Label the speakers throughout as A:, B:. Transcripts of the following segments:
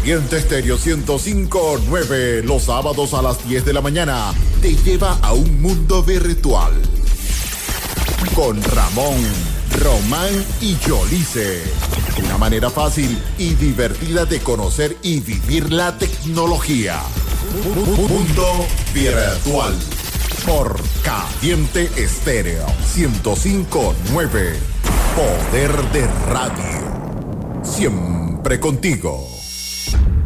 A: Caliente Estéreo 105.9 los sábados a las 10 de la mañana te lleva a un mundo virtual. Con Ramón, Román y Yolice. Una manera fácil y divertida de conocer y vivir la tecnología. Mundo virtual. Por Caliente Estéreo 105.9. Poder de radio. Siempre contigo.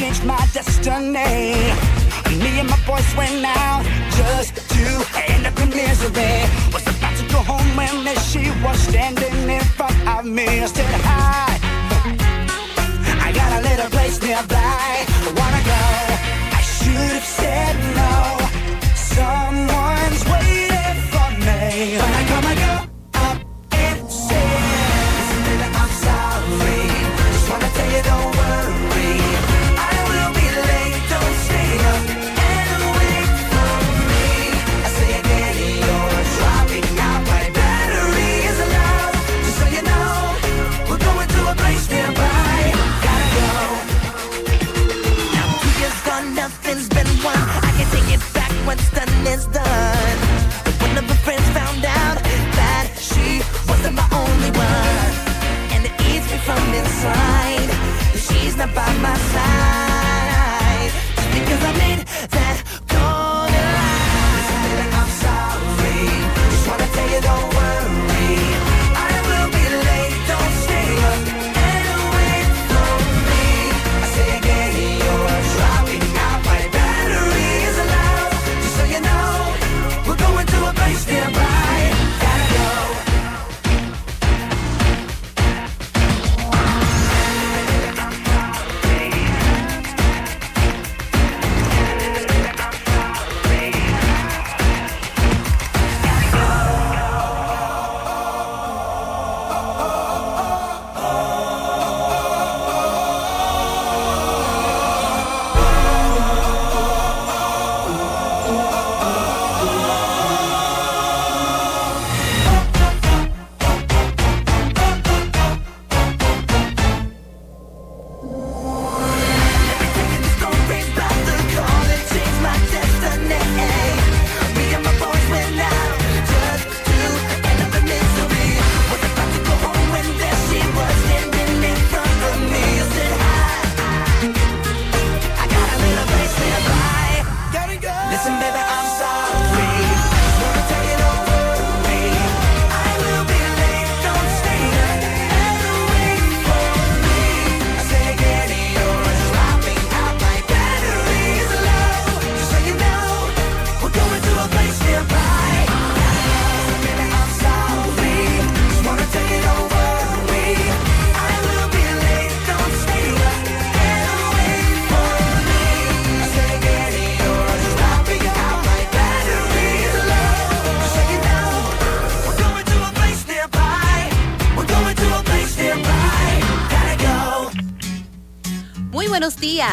B: Changed my destiny. Me and my boys went out just to end up in misery. Was about to go home when she was standing in front of me. I said, Hi, I got a little place nearby. Wanna go? I should have said no. Someone's waiting for me. But I come and done is done.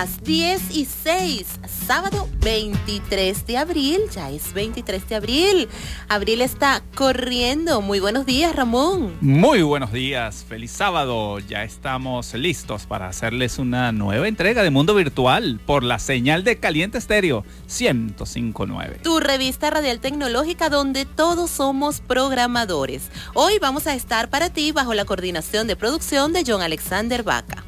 C: Días, 10 y 6, sábado 23 de abril, ya es 23 de abril. Abril está corriendo. Muy buenos días, Ramón.
D: Muy buenos días, feliz sábado. Ya estamos listos para hacerles una nueva entrega de Mundo Virtual por la señal de Caliente Estéreo 1059.
C: Tu revista radial tecnológica donde todos somos programadores. Hoy vamos a estar para ti bajo la coordinación de producción de John Alexander Vaca.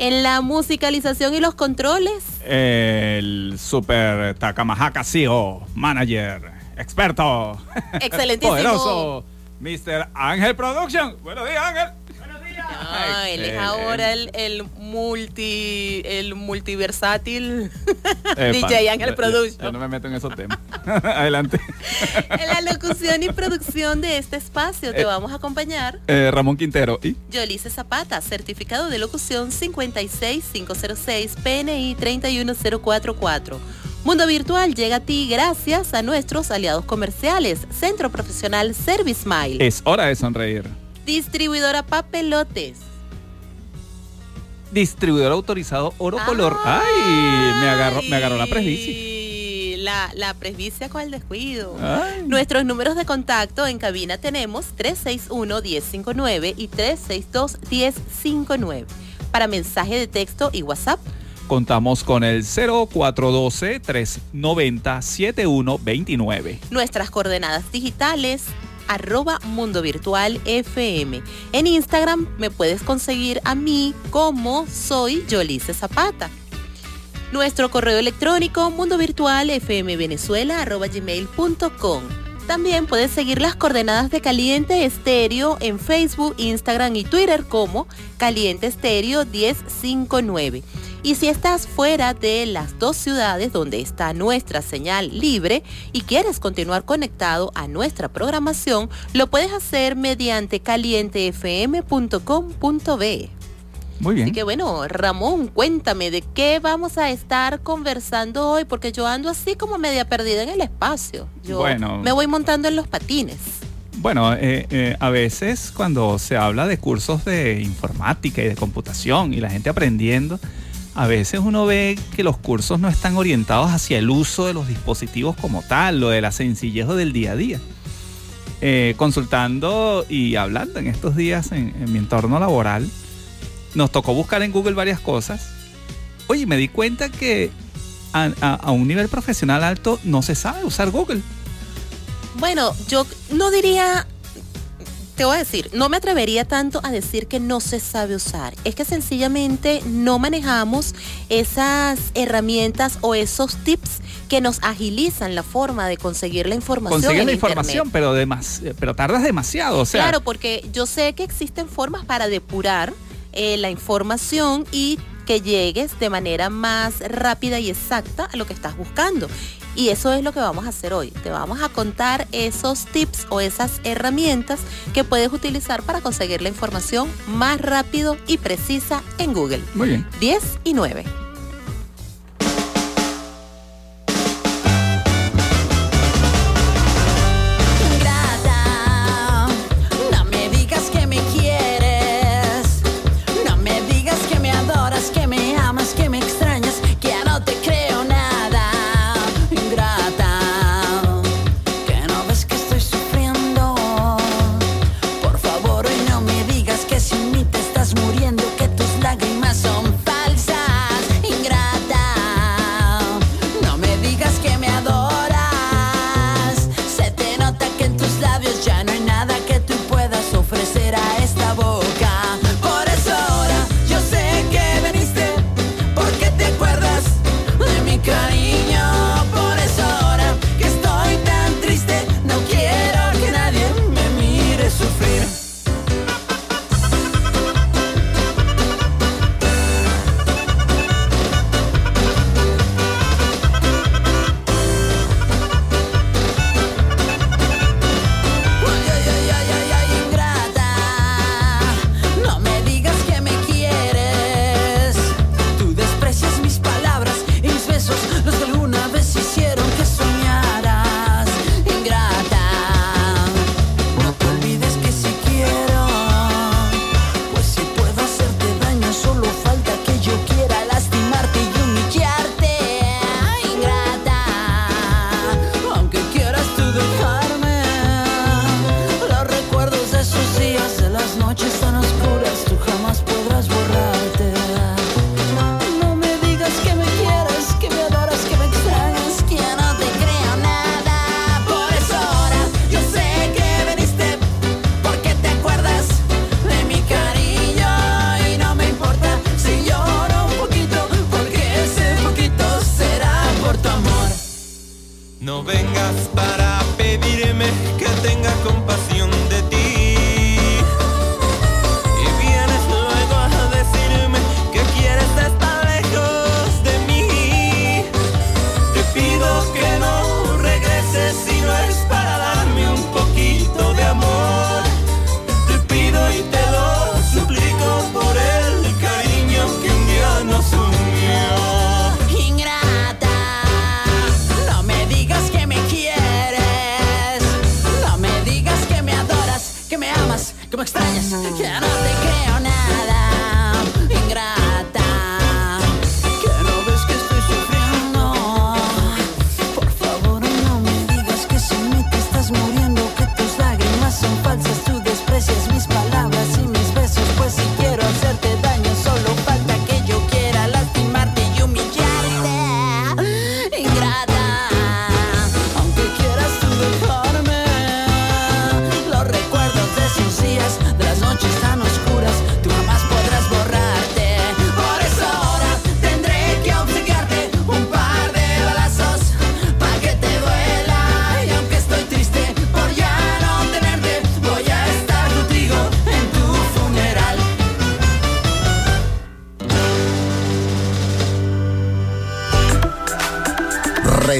C: En la musicalización y los controles,
D: El super Takamahaka CEO, manager, experto,
C: excelentísimo.
D: poderoso, Mr. Ángel Production. Buenos días, Ángel.
C: No, él es ahora el, el multi, el multiversátil DJ Ángel
D: yo-
C: Production.
D: Yo no me meto en esos temas. Adelante.
C: En la locución y producción de este espacio te
D: Eh.
C: vamos a acompañar
D: Eh, Ramón Quintero. ¿Y?
C: Yolice Zapata, certificado de locución 56506, PNI 31044. Mundo Virtual llega a ti gracias a nuestros aliados comerciales, Centro Profesional Service Mile,
D: Es hora de sonreír.
C: Distribuidora Papelotes,
D: Distribuidor autorizado Oro Color. Ay, me agarró, me agarró la presbicia.
C: La, la presbicia con el descuido.
D: Ay.
C: Nuestros números de contacto en cabina tenemos 361-1059 y 362-1059. Para mensaje de texto y WhatsApp,
D: Contamos con el 0412-390-7129.
C: nuestras coordenadas digitales, arroba Mundo Virtual FM. En Instagram me puedes conseguir a mí como soy Yolice Zapata. Nuestro correo electrónico mundo virtual gmail.com. También puedes seguir las coordenadas de Caliente Estéreo en Facebook, Instagram y Twitter como Caliente Estéreo 1059. Y si estás fuera de las dos ciudades donde está nuestra señal libre y quieres continuar conectado a nuestra programación, lo puedes hacer mediante calientefm.com.be.
D: Muy bien.
C: Así que bueno, Ramón, cuéntame de qué vamos a estar conversando hoy, porque yo ando así como media perdida en el espacio. Yo
D: Bueno.
C: me voy montando en los patines.
D: Bueno, eh, eh, a veces cuando se habla de cursos de informática y de computación y la gente aprendiendo, a veces uno ve que los cursos no están orientados hacia el uso de los dispositivos como tal, lo de la sencillez del día a día. Eh, consultando y hablando en estos días en, mi entorno laboral, nos tocó buscar en Google varias cosas. Oye, me di cuenta que a un nivel profesional alto no se sabe usar Google.
C: Bueno, yo no diría, te voy a decir, no me atrevería tanto a decir que no se sabe usar. Es que sencillamente no manejamos esas herramientas o esos tips que nos agilizan la forma de conseguir la información.
D: Consigues
C: en
D: la
C: Internet.
D: información, pero, demas- pero tardas demasiado. O sea,
C: Claro, porque yo sé que existen formas para depurar eh, la información y que llegues de manera más rápida y exacta a lo que estás buscando. Y eso es lo que vamos a hacer hoy. Te vamos a contar esos tips o esas herramientas que puedes utilizar para conseguir la información más rápido y precisa en Google.
D: muy bien.
C: 10 y 9.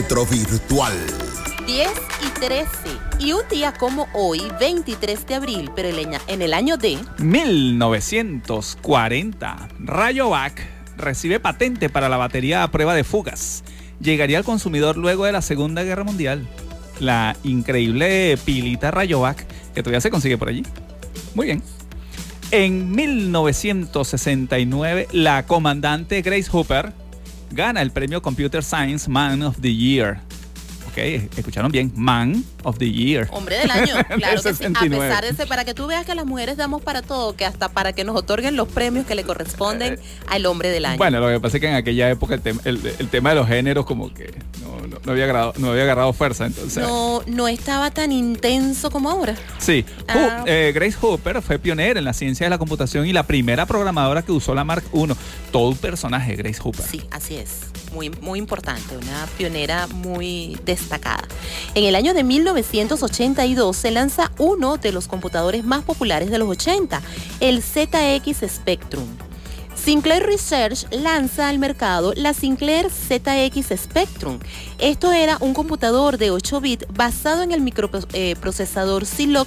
A: Retrovirtual.
C: 10 y 13. Y un día como hoy, 23 de abril, pero en el año de
D: 1940, Rayovac recibe patente para la batería a prueba de fugas. Llegaría al consumidor luego de la Segunda Guerra Mundial. La increíble pilita Rayovac, que todavía se consigue por allí. Muy bien. En 1969, la comandante Grace Hooper gana el premio Computer Science Man of the Year. Ok, escucharon bien, Man of the Year.
C: hombre del año. Claro que sí. A
D: 69.
C: pesar de ese, para que tú veas que las mujeres damos para todo, que hasta para que nos otorguen los premios que le corresponden al hombre del año.
D: Bueno, lo que pasa es que en aquella época el, tema- el- el tema de los géneros como que no, no- no había, agarrado, no había agarrado fuerza. Entonces,
C: no, no estaba tan intenso como ahora.
D: sí.
C: Ah.
D: Eh, Grace Hooper fue pionera en la ciencia de la computación y la primera programadora que usó la Mark I. Todo un personaje, Grace Hooper.
C: Sí, así es. Muy, muy importante, una pionera muy destacada. En el año de 1982 se lanza uno de los computadores más populares de los 80, el ZX Spectrum. Sinclair Research lanza al mercado la Sinclair ZX Spectrum. Esto era un computador de 8 bits basado en el microprocesador Zilog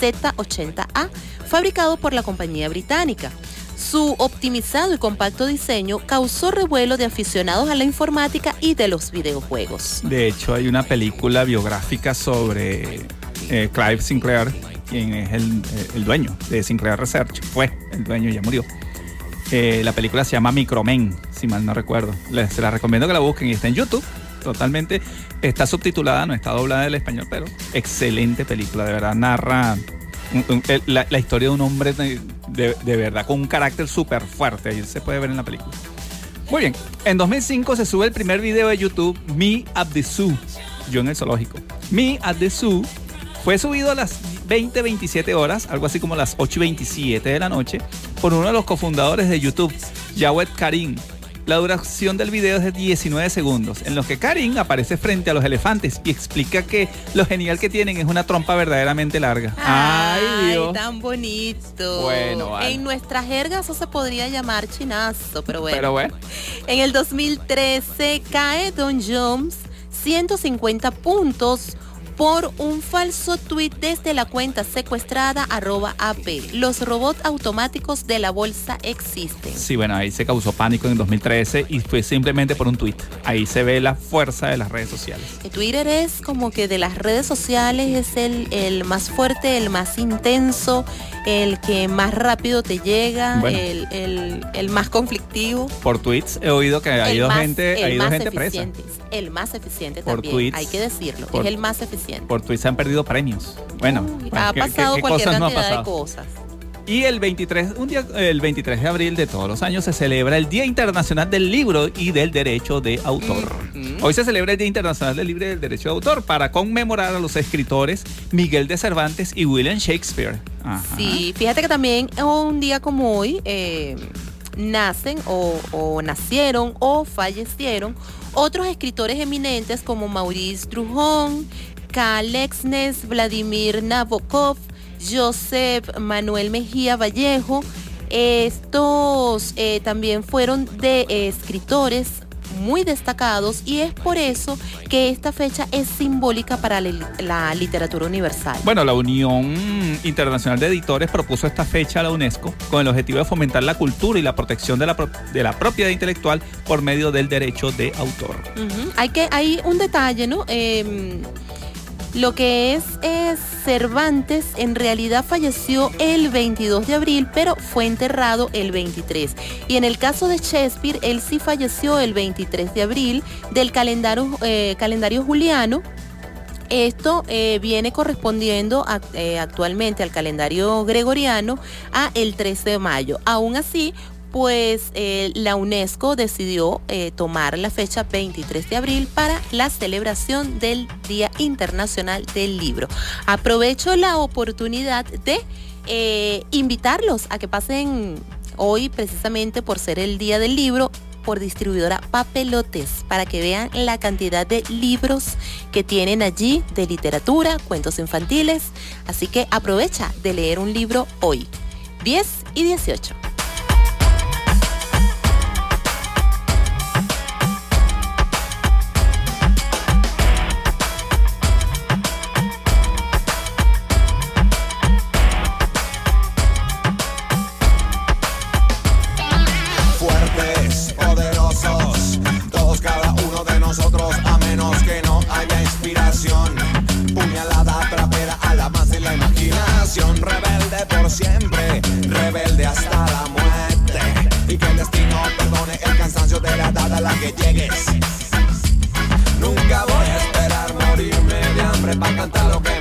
C: Z80A, fabricado por la compañía británica. Su optimizado y compacto diseño causó revuelo de aficionados a la informática y de los videojuegos.
D: De hecho, hay una película biográfica sobre eh, Clive Sinclair, quien es el, el dueño de Sinclair Research. Fue el dueño, ya murió. Eh, la película se llama Micromen, si mal no recuerdo. Les se la recomiendo que la busquen y está en YouTube. Totalmente. Está subtitulada, no está doblada del español, pero excelente película. De verdad, narra la, historia de un hombre de, de- verdad con un carácter súper fuerte. Ahí se puede ver en la película. Muy bien. En 2005 se sube el primer video de YouTube, Me at the Zoo. Yo en el zoológico. Me at the Zoo fue subido a las 20, 27 horas, algo así como las 8 y 27 de la noche, por uno de los cofundadores de YouTube, Jawed Karim. La duración del video es de 19 segundos, en los que Karim aparece frente a los elefantes y explica que lo genial que tienen es una trompa verdaderamente larga. ¡Ay, Dios!
C: tan bonito.
D: Bueno, vale.
C: En nuestra jerga eso se podría llamar chinazo, pero bueno.
D: Pero bueno.
C: En el 2013 cae Don Jones 150 puntos por un falso tuit desde la cuenta secuestrada arroba AP. Los robots automáticos de la bolsa existen.
D: Sí, bueno, ahí se causó pánico en 2013 y fue simplemente por un tweet. Ahí se ve la fuerza de las redes sociales.
C: Twitter es como que de las redes sociales es el, el más fuerte, el más intenso, el que más rápido te llega,
D: Bueno.
C: el, el- el más conflictivo.
D: Por tweets he oído que ha ido
C: más,
D: gente, ha ido gente presa.
C: eficiente, el más eficiente
D: Por
C: también,
D: tweets,
C: hay que decirlo,
D: por-
C: es el más eficiente.
D: Por tweets se han perdido premios. Bueno,
C: Uy,
D: bueno,
C: ha
D: ¿qué-
C: pasado
D: qué
C: cualquier
D: cosas no ha
C: de
D: pasado?
C: cosas.
D: Y el 23, un día, el 23 de abril de todos los años se celebra el Día Internacional del Libro y del Derecho de Autor. Hoy se celebra el Día Internacional del Libro y del Derecho de Autor para conmemorar a los escritores Miguel de Cervantes y William Shakespeare. Ajá.
C: Sí, fíjate que también un día como hoy eh, nacen o, o nacieron o fallecieron otros escritores eminentes como Maurice Drujon, Karl Exnes, Vladimir Nabokov, Joseph Manuel Mejía Vallejo. Estos eh, también fueron de eh, escritores muy destacados y es por eso que esta fecha es simbólica para la, literatura universal.
D: Bueno, la Unión Internacional de Editores propuso esta fecha a la UNESCO con el objetivo de fomentar la cultura y la protección de la, pro- de la propiedad intelectual por medio del derecho de autor.
C: Hay que hay un detalle, ¿no? Eh, Lo que es eh, Cervantes en realidad falleció el 22 de abril, pero fue enterrado el 23. Y en el caso de Shakespeare, él sí falleció el 23 de abril del calendario, eh, calendario juliano. Esto eh, viene correspondiendo eh, actualmente al calendario gregoriano a el 13 de mayo. Aún así, pues eh, la UNESCO decidió eh, tomar la fecha 23 de abril para la celebración del Día Internacional del Libro. Aprovecho la oportunidad de eh, invitarlos a que pasen hoy precisamente por ser el Día del Libro por distribuidora Papelotes para que vean la cantidad de libros que tienen allí de literatura, cuentos infantiles. Así que aprovecha de leer un libro hoy, 10 y 18.
E: Rebelde por siempre, rebelde hasta la muerte. Y que el destino perdone el cansancio de la edad a la que llegues. Nunca voy a esperar morirme de hambre para cantar lo que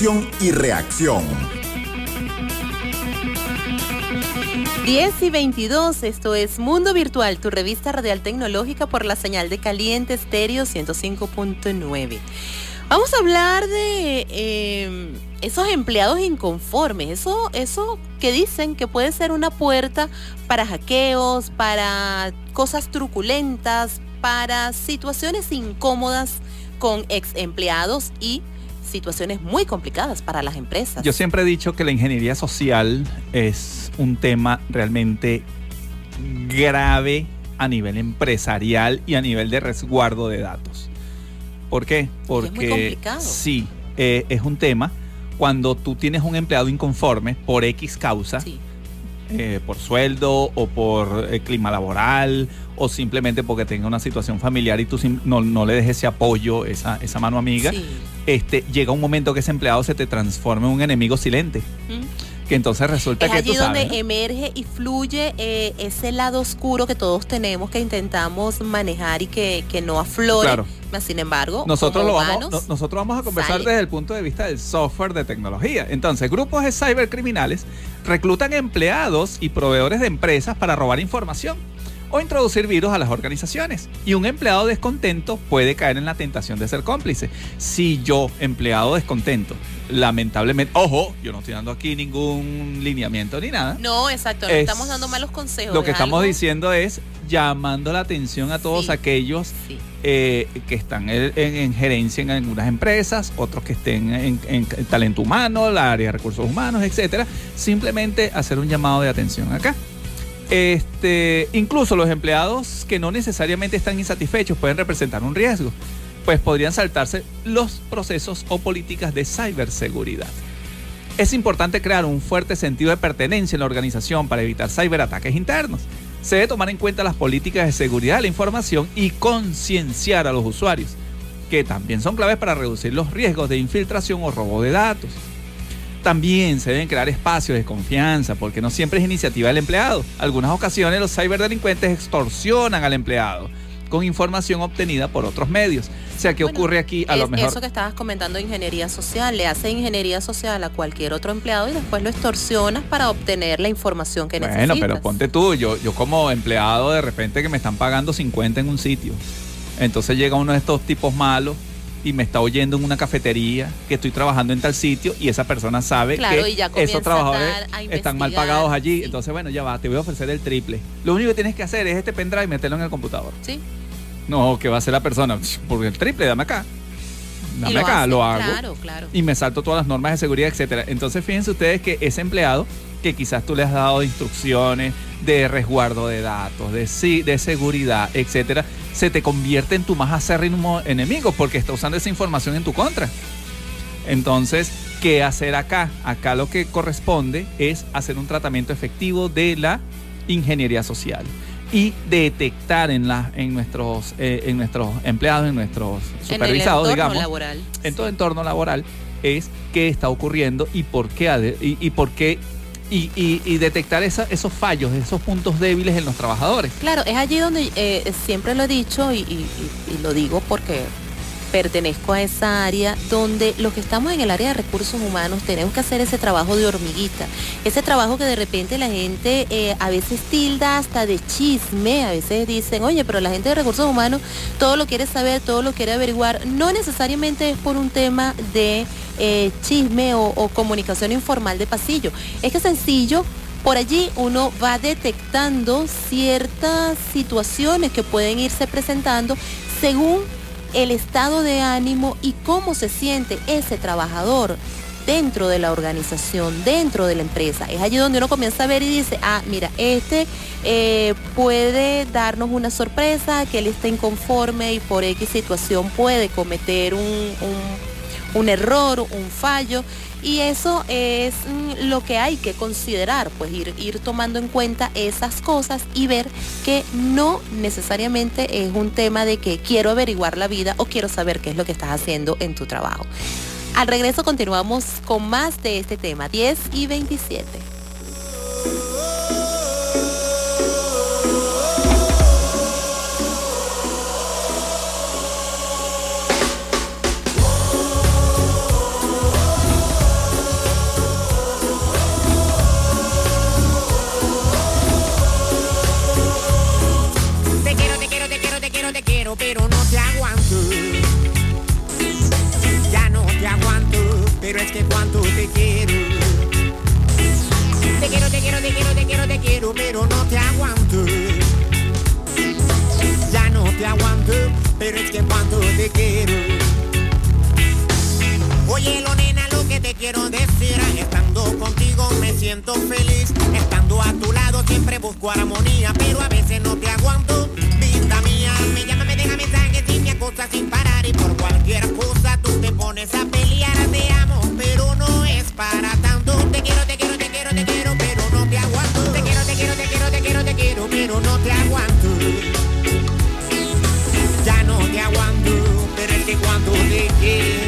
E: Y
A: reacción.
C: 10 y 22, esto es Mundo Virtual, tu revista radial tecnológica por la señal de caliente estéreo 105.9. Vamos a hablar de eh, esos empleados inconformes, eso, eso que dicen que puede ser una puerta para hackeos, para cosas truculentas, para situaciones incómodas con ex empleados y situaciones muy complicadas para las empresas.
D: Yo siempre he dicho que la ingeniería social es un tema realmente grave a nivel empresarial y a nivel de resguardo de datos. ¿Por qué? Porque
C: muy complicado.
D: sí, eh, es un tema cuando tú tienes un empleado inconforme por X causa,
C: Sí.
D: Eh, por sueldo o por eh, clima laboral o simplemente porque tenga una situación familiar y tú no, no le des ese apoyo, esa, esa mano amiga,
C: Sí.
D: este, llega un momento que ese empleado se te transforma en un enemigo silente.
C: ¿Mm?
D: Que entonces resulta
C: Es
D: que
C: allí
D: tú
C: donde
D: sabes. ¿no?
C: emerge y fluye eh, ese lado oscuro que todos tenemos, que intentamos manejar y que, que no aflore.
D: Claro.
C: Sin embargo,
D: Nosotros, lo vamos, no- nosotros vamos a conversar
C: sale.
D: desde el punto de vista del software de tecnología. Entonces, grupos de cibercriminales reclutan empleados y proveedores de empresas para robar información o introducir virus a las organizaciones. Y un empleado descontento puede caer en la tentación de ser cómplice. Si yo, empleado descontento, lamentablemente, ojo, yo no estoy dando aquí ningún lineamiento ni nada.
C: No, exacto, no
D: Es-
C: estamos dando malos consejos.
D: Lo que
C: es
D: estamos
C: algo-
D: diciendo es llamando la atención a todos
C: Sí.
D: aquellos
C: Sí.
D: eh, que están en, en- en gerencia en algunas empresas, otros que estén en, en talento humano, la área de recursos humanos, etcétera. Simplemente hacer un llamado de atención acá. Este, incluso los empleados que no necesariamente están insatisfechos pueden representar un riesgo, pues podrían saltarse los procesos o políticas de ciberseguridad. Es importante crear un fuerte sentido de pertenencia en la organización para evitar ciberataques internos. Se debe tomar en cuenta las políticas de seguridad de la información y concienciar a los usuarios, que también son claves para reducir los riesgos de infiltración o robo de datos. También se deben crear espacios de confianza, porque no siempre es iniciativa del empleado. Algunas ocasiones los ciberdelincuentes extorsionan al empleado con información obtenida por otros medios. O sea, ¿qué
C: Bueno,
D: ocurre aquí? A lo mejor
C: Eso que estabas comentando de ingeniería social, le hace ingeniería social a cualquier otro empleado y después lo extorsionas para obtener la información que
D: Bueno,
C: necesitas.
D: pero ponte tú, yo, yo como empleado de repente que me están pagando 50 en un sitio. Entonces llega uno de estos tipos malos y me está oyendo en una cafetería que estoy trabajando en tal sitio y esa persona sabe
C: Claro,
D: que esos trabajadores están mal pagados allí.
C: sí.
D: Entonces, bueno, ya va, te voy a ofrecer el triple. Lo único que tienes que hacer es este pendrive y meterlo en el computador.
C: Sí.
D: No, que va a hacer la persona, porque el triple, dame acá. Dame
C: lo
D: acá,
C: hace,
D: lo hago
C: Claro, claro.
D: y me salto todas las normas de seguridad, etcétera. Entonces, fíjense ustedes que ese empleado que quizás tú le has dado instrucciones de resguardo de datos, de, sí- de seguridad, etcétera, se te convierte en tu más acérrimo enemigo porque está usando esa información en tu contra. Entonces, ¿qué hacer acá? Acá lo que corresponde es hacer un tratamiento efectivo de la ingeniería social y detectar en, la, en, nuestros, eh, en nuestros empleados, en nuestros
C: En el
D: supervisados,
C: entorno
D: digamos,
C: laboral.
D: en todo entorno laboral es qué está ocurriendo y por qué y, y por qué y, y- y detectar esa- esos fallos, esos puntos débiles en los trabajadores.
C: Claro, es allí donde eh, siempre lo he dicho y lo digo porque pertenezco a esa área donde los que estamos en el área de recursos humanos tenemos que hacer ese trabajo de hormiguita, ese trabajo que de repente la gente eh, a veces tilda hasta de chisme, a veces dicen, oye, pero la gente de recursos humanos todo lo quiere saber, todo lo quiere averiguar, no necesariamente es por un tema de eh, chisme o, o comunicación informal de pasillo, es que sencillo por allí uno va detectando ciertas situaciones que pueden irse presentando según el estado de ánimo y cómo se siente ese trabajador dentro de la organización, dentro de la empresa. Es allí donde uno comienza a ver y dice, ah, mira, este eh, puede darnos una sorpresa, que él está inconforme y por X situación puede cometer un, un- un error, un fallo. Y eso es mm, lo que hay que considerar, pues ir, ir tomando en cuenta esas cosas y ver que no necesariamente es un tema de que quiero averiguar la vida o quiero saber qué es lo que estás haciendo en tu trabajo. Al regreso continuamos con más de este tema, 10 y 27.
F: pero no te aguanto. Ya no te aguanto, pero es que cuánto te quiero. Te quiero, te quiero, te quiero, te quiero, te quiero, pero no te aguanto. Ya no te aguanto, pero es que cuánto te quiero. Oye, lo nena, lo que te quiero
G: decir, estando contigo me siento feliz. Estando a tu
F: lado siempre busco armonía, pero a veces no te aguanto.
G: Vida mía, me llama deja mensajes y me acosas sin parar y por cualquier cosa tú te pones a pelear. Te amo, pero no es para tanto. Te quiero, te quiero, te quiero, te quiero, pero no te aguanto. Te quiero,
F: te quiero, te quiero, te quiero, te quiero, pero no te aguanto. Ya no te aguanto, pero es que cuando te quiero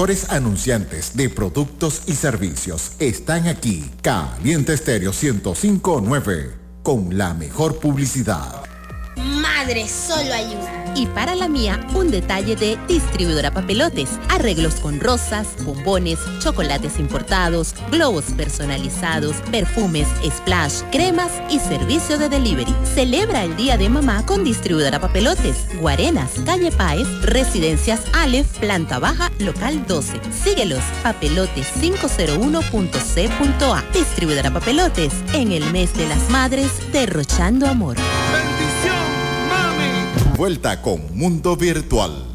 A: mejores anunciantes de productos y servicios están aquí. Caliente Estéreo 1059 con la mejor publicidad.
H: Madre, solo hay una.
C: Y para la mía, un detalle de distribuidora papelotes. Arreglos con rosas, bombones, chocolates importados, globos personalizados, perfumes, splash, cremas y servicio de delivery. Celebra el Día de Mamá con distribuidora papelotes Guarenas, calle Páez, Residencias Aleph, planta baja, local 12. Síguelos, papelotes 501.c.a. Distribuidora papelotes en el mes de las madres, derrochando amor. ¡Bendición, mami!
A: Vuelta con Mundo Virtual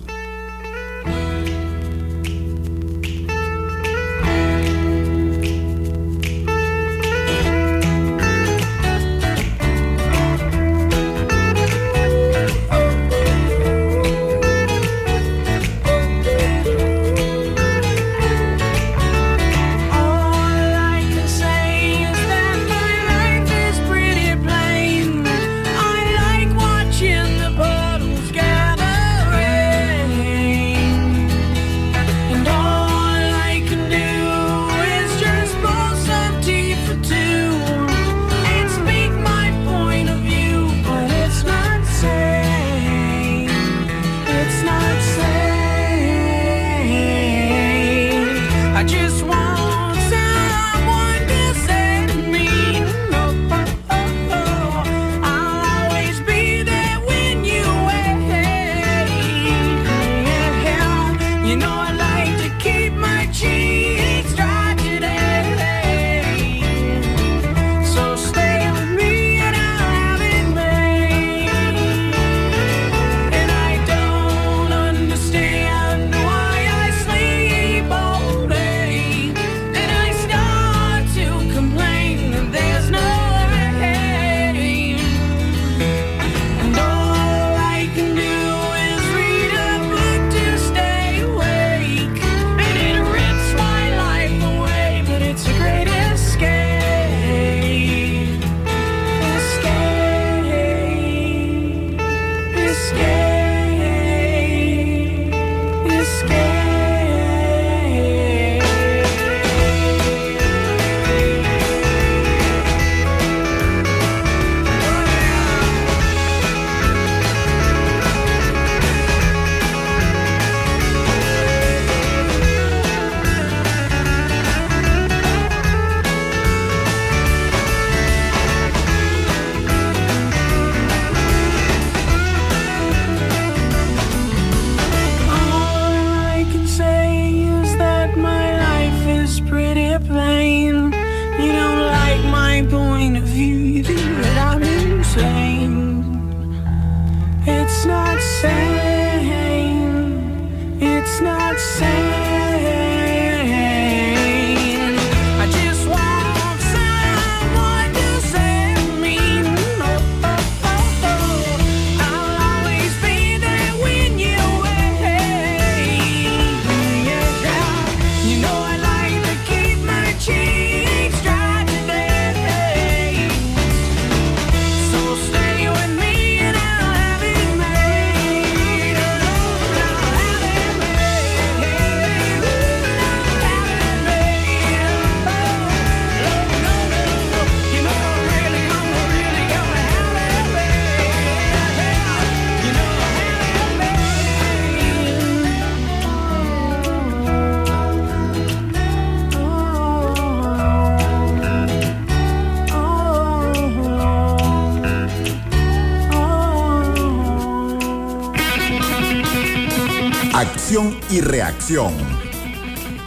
A: y reacción.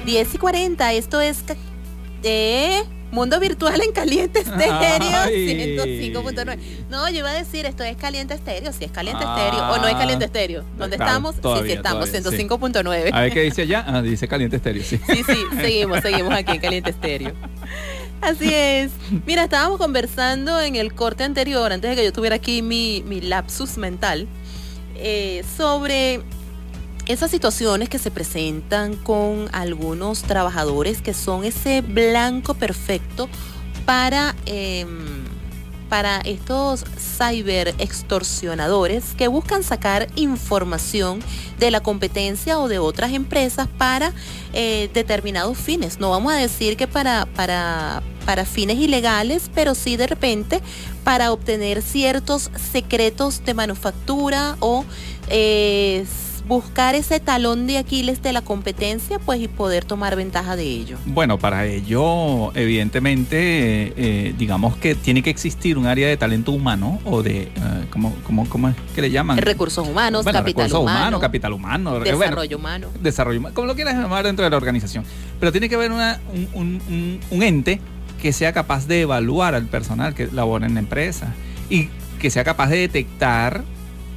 C: 10 y 40, esto es de Mundo Virtual en Caliente Estéreo
D: Ay.
C: 105.9. No, yo iba a decir, esto es Caliente Estéreo, si es Caliente Estéreo o no es Caliente Estéreo. ¿Dónde
D: Claro,
C: estamos? sí, sí
D: todavía,
C: estamos,
D: todavía, sí.
C: 105.9.
D: A ver qué dice allá. Ah, dice caliente estéreo, sí.
C: Sí, sí, seguimos, seguimos aquí en Caliente Estéreo. Así es. Mira, estábamos conversando en el corte anterior, antes de que yo tuviera aquí mi, mi lapsus mental, eh, sobre esas situaciones que se presentan con algunos trabajadores que son ese blanco perfecto para, em, para estos cyber extorsionadores que buscan sacar información de la competencia o de otras empresas para eh, determinados fines. No vamos a decir que para, para, para fines ilegales, pero sí de repente para obtener ciertos secretos de manufactura o eh, buscar ese talón de Aquiles de la competencia, pues y poder tomar ventaja de ello.
D: Bueno, para ello, evidentemente, eh, eh, digamos que tiene que existir un área de talento humano o de, eh, ¿cómo, cómo, cómo es que le llaman?
C: Recursos humanos,
D: Bueno,
C: capital
D: recursos
C: humano,
D: humanos, capital humano, eh, bueno,
C: desarrollo humano.
D: desarrollo humano, como lo quieras llamar dentro de la organización. Pero tiene que haber una- un, un- un- un ente que sea capaz de evaluar al personal que labora en la empresa y que sea capaz de detectar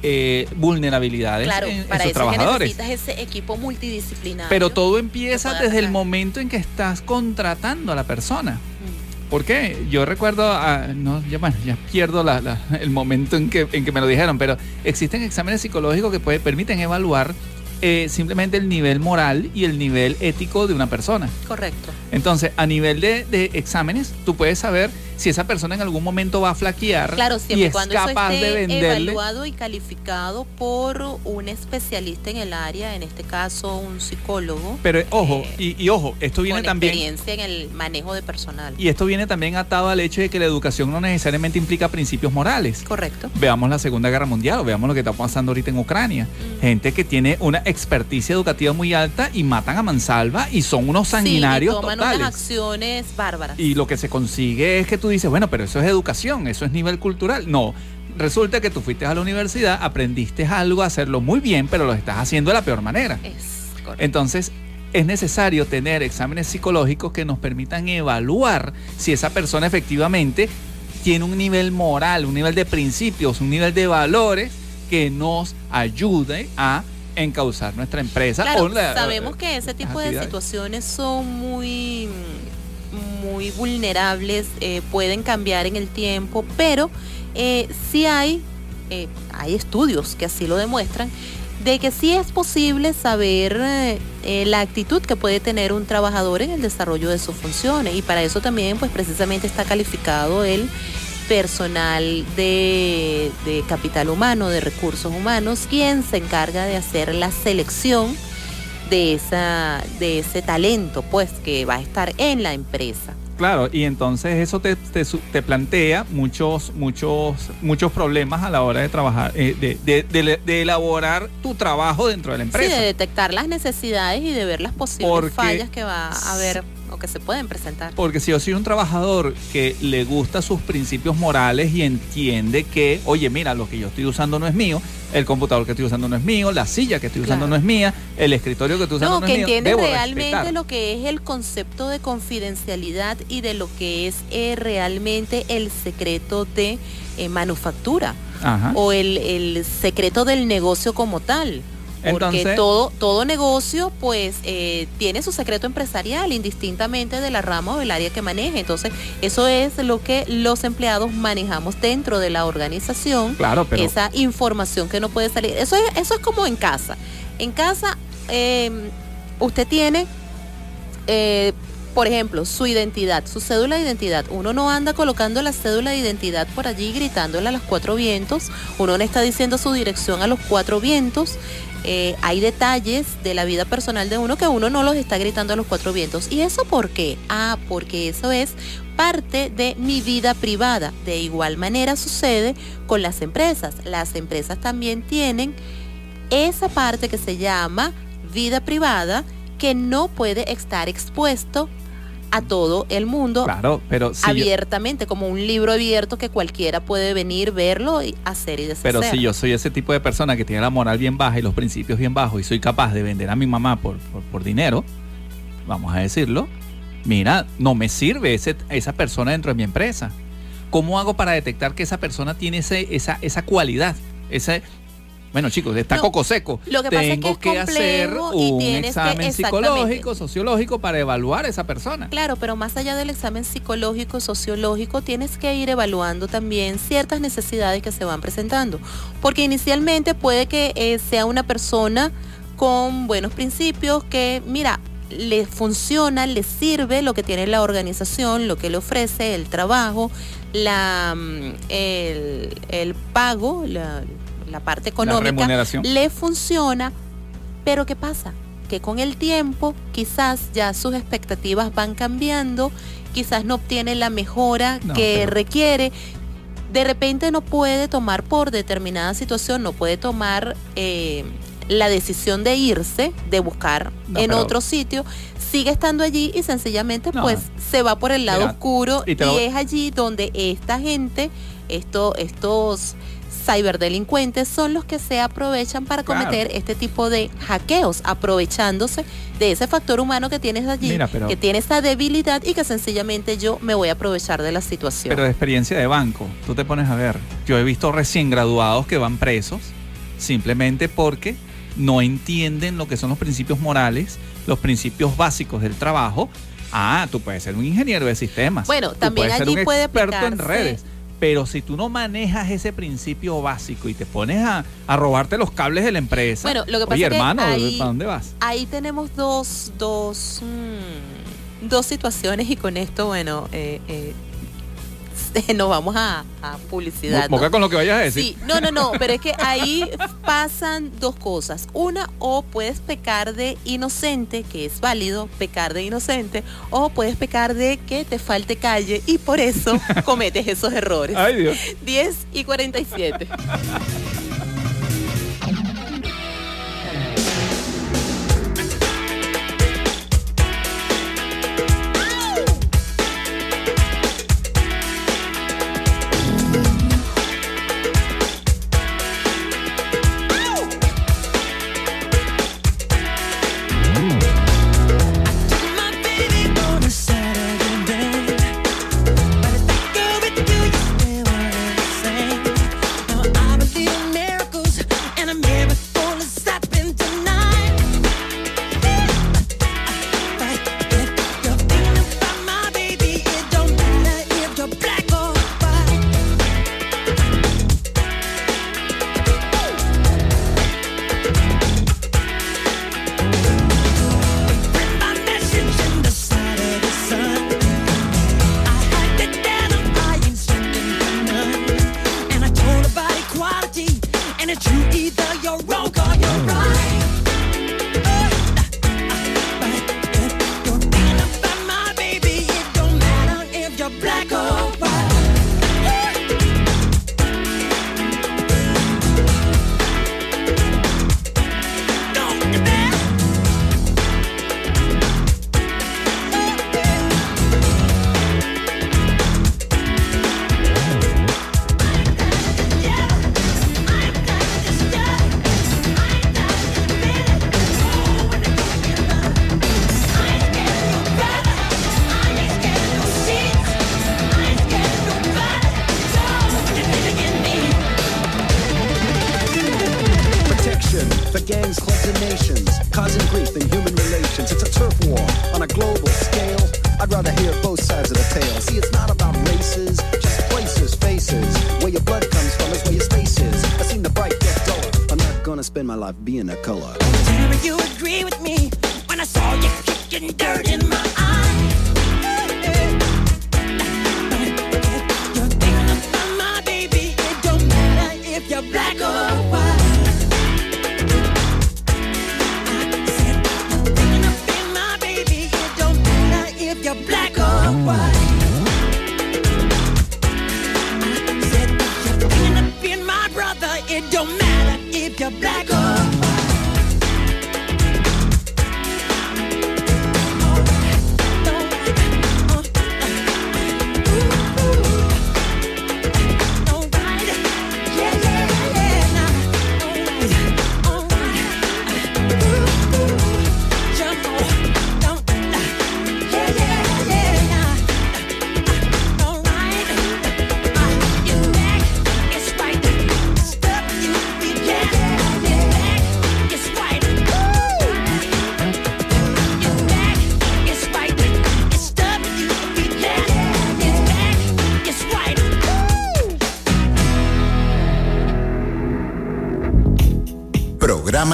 D: eh, vulnerabilidades
C: Claro,
D: en, en
C: para
D: sus
C: eso es que
D: trabajadores.
C: necesitas ese equipo multidisciplinario.
D: Pero todo empieza desde el momento en que estás contratando a la persona.
C: Mm.
D: ¿Por qué? Yo recuerdo, ah, no, ya, bueno, ya pierdo la- la- el momento en que, en que me lo dijeron, pero existen exámenes psicológicos que puede- permiten evaluar eh, simplemente el nivel moral y el nivel ético de una persona.
C: Correcto.
D: Entonces, a nivel de, de exámenes, tú puedes saber si esa persona en algún momento va a flaquear
C: Claro, siempre y
D: es
C: cuando eso esté
D: de venderle.
C: evaluado y calificado por un especialista en el área, en este caso un psicólogo.
D: Pero eh, ojo,
C: eh,
D: y, y ojo, esto viene
C: con
D: también
C: experiencia en el manejo de personal.
D: Y esto viene también atado al hecho de que la educación no necesariamente implica principios morales.
C: Correcto.
D: Veamos la Segunda Guerra Mundial veamos lo que está pasando ahorita en Ucrania. Gente que tiene una experticia educativa muy alta y matan a mansalva y son unos sanguinarios
C: sí, y toman
D: totales.
C: unas acciones bárbaras.
D: Y lo que se consigue es que tú dices, bueno, pero eso es educación, eso es nivel cultural. No, resulta que tú fuiste a la universidad, aprendiste algo, a hacerlo muy bien, pero lo estás haciendo de la peor manera.
C: Es correcto.
D: Entonces, es necesario tener exámenes psicológicos que nos permitan evaluar si esa persona efectivamente tiene un nivel moral, un nivel de principios, un nivel de valores que nos ayude a encauzar nuestra empresa.
C: Claro,
D: la-
C: sabemos que ese tipo de situaciones son muy, muy vulnerables, eh, pueden cambiar en el tiempo, pero eh, sí hay, eh, hay estudios que así lo demuestran, de que sí es posible saber eh, la actitud que puede tener un trabajador en el desarrollo de sus funciones y para eso también pues precisamente está calificado el personal de, de capital humano, de recursos humanos, quien se encarga de hacer la selección de, esa, de ese talento pues que va a estar en la empresa.
D: Claro, y entonces eso te, te te plantea muchos, muchos, muchos problemas a la hora de trabajar, eh, de, de- elaborar tu trabajo dentro de la
C: Sí,
D: empresa.
C: de detectar las necesidades y de ver las posibles
D: Porque-
C: fallas que va a haber o que se pueden presentar.
D: Porque si yo soy un trabajador que le gusta sus principios morales y entiende que, oye, mira, lo que yo estoy usando no es mío, el computador que estoy usando no es mío, la silla que estoy usando
C: Claro.
D: no es mía, el escritorio que estoy usando
C: No,
D: no,
C: que
D: es mío,
C: entiende
D: debo
C: realmente
D: respetar.
C: lo que es el concepto de confidencialidad y de lo que es eh, realmente el secreto de eh, manufactura.
D: Ajá.
C: o el, el secreto del negocio como tal. Porque
D: Entonces-
C: todo, todo negocio pues eh, tiene su secreto empresarial indistintamente de la rama o del área que maneje. Entonces eso es lo que los empleados manejamos dentro de la organización.
D: Claro, pero-
C: Esa información que no puede salir. Eso es, eso es como en casa. En casa eh, usted tiene eh, por ejemplo, su identidad, su cédula de identidad. Uno no anda colocando la cédula de identidad por allí gritándole a los cuatro vientos. Uno no está diciendo su dirección a los cuatro vientos. Eh, hay detalles de la vida personal de uno que uno no los está gritando a los cuatro vientos. ¿Y eso por qué? Ah, porque eso es parte de mi vida privada. De igual manera sucede con las empresas. Las empresas también tienen esa parte que se llama vida privada que no puede estar expuesto a todo el mundo
D: Claro, pero si yo-
C: abiertamente, como un libro abierto que cualquiera puede venir, verlo y hacer y deshacer.
D: Pero si yo soy ese tipo de persona que tiene la moral bien baja y los principios bien bajos y soy capaz de vender a mi mamá por, por, por dinero, vamos a decirlo, mira, no me sirve ese- esa persona dentro de mi empresa. ¿Cómo hago para detectar que esa persona tiene ese, esa, esa cualidad? Ese, bueno, chicos, está
C: No,
D: coco seco.
C: lo que pasa es que es
D: que, hacer un
C: que-
D: examen
C: exactamente.
D: psicológico, sociológico para evaluar a esa persona.
C: Claro, pero más allá del examen psicológico, sociológico, tienes que ir evaluando también ciertas necesidades que se van presentando. Porque inicialmente puede que eh, sea una persona con buenos principios que, mira, le funciona, le sirve lo que tiene la organización, lo que le ofrece, el trabajo, la, mm, el, el pago, la, la parte económica,
D: remuneración.
C: le funciona, pero ¿qué pasa? Que con el tiempo quizás ya sus expectativas van cambiando, quizás no obtiene la mejora
D: No,
C: que
D: pero-
C: requiere. De repente no puede tomar por determinada situación, no puede tomar eh, la decisión de irse, de buscar
D: No,
C: en otro sitio, sigue estando allí y sencillamente
D: No.
C: pues se va por el lado
D: Mira,
C: oscuro
D: y
C: y, es allí donde esta gente, esto, estos ciberdelincuentes son los que se aprovechan para
D: Claro.
C: cometer este tipo de hackeos, aprovechándose de ese factor humano que tienes allí,
D: Mira, pero-
C: que tiene esa debilidad y que sencillamente yo me voy a aprovechar de la situación.
D: Pero de experiencia de banco, tú te pones a ver. Yo he visto recién graduados que van presos simplemente porque no entienden lo que son los principios morales, los principios básicos del trabajo. Ah, tú puedes ser un ingeniero de sistemas.
C: Bueno, también
D: puedes ser
C: allí
D: un
C: puede
D: experto en redes. Pero si tú no manejas ese principio básico y te pones a, a robarte los cables de la empresa,
C: Bueno, lo que pasa
D: oye
C: es que
D: hermano,
C: ahí-
D: ¿para dónde vas?
C: Ahí tenemos dos, dos, mm, dos situaciones y con esto, bueno, eh, eh, nos vamos a, a publicidad. ¿no?
D: Con lo que vayas a decir.
C: Sí, no, no, no, pero es que ahí pasan dos cosas. Una, o puedes pecar de inocente, que es válido pecar de inocente, o puedes pecar de que te falte calle y por eso cometes esos errores.
D: Ay, Dios.
C: 10 y 47.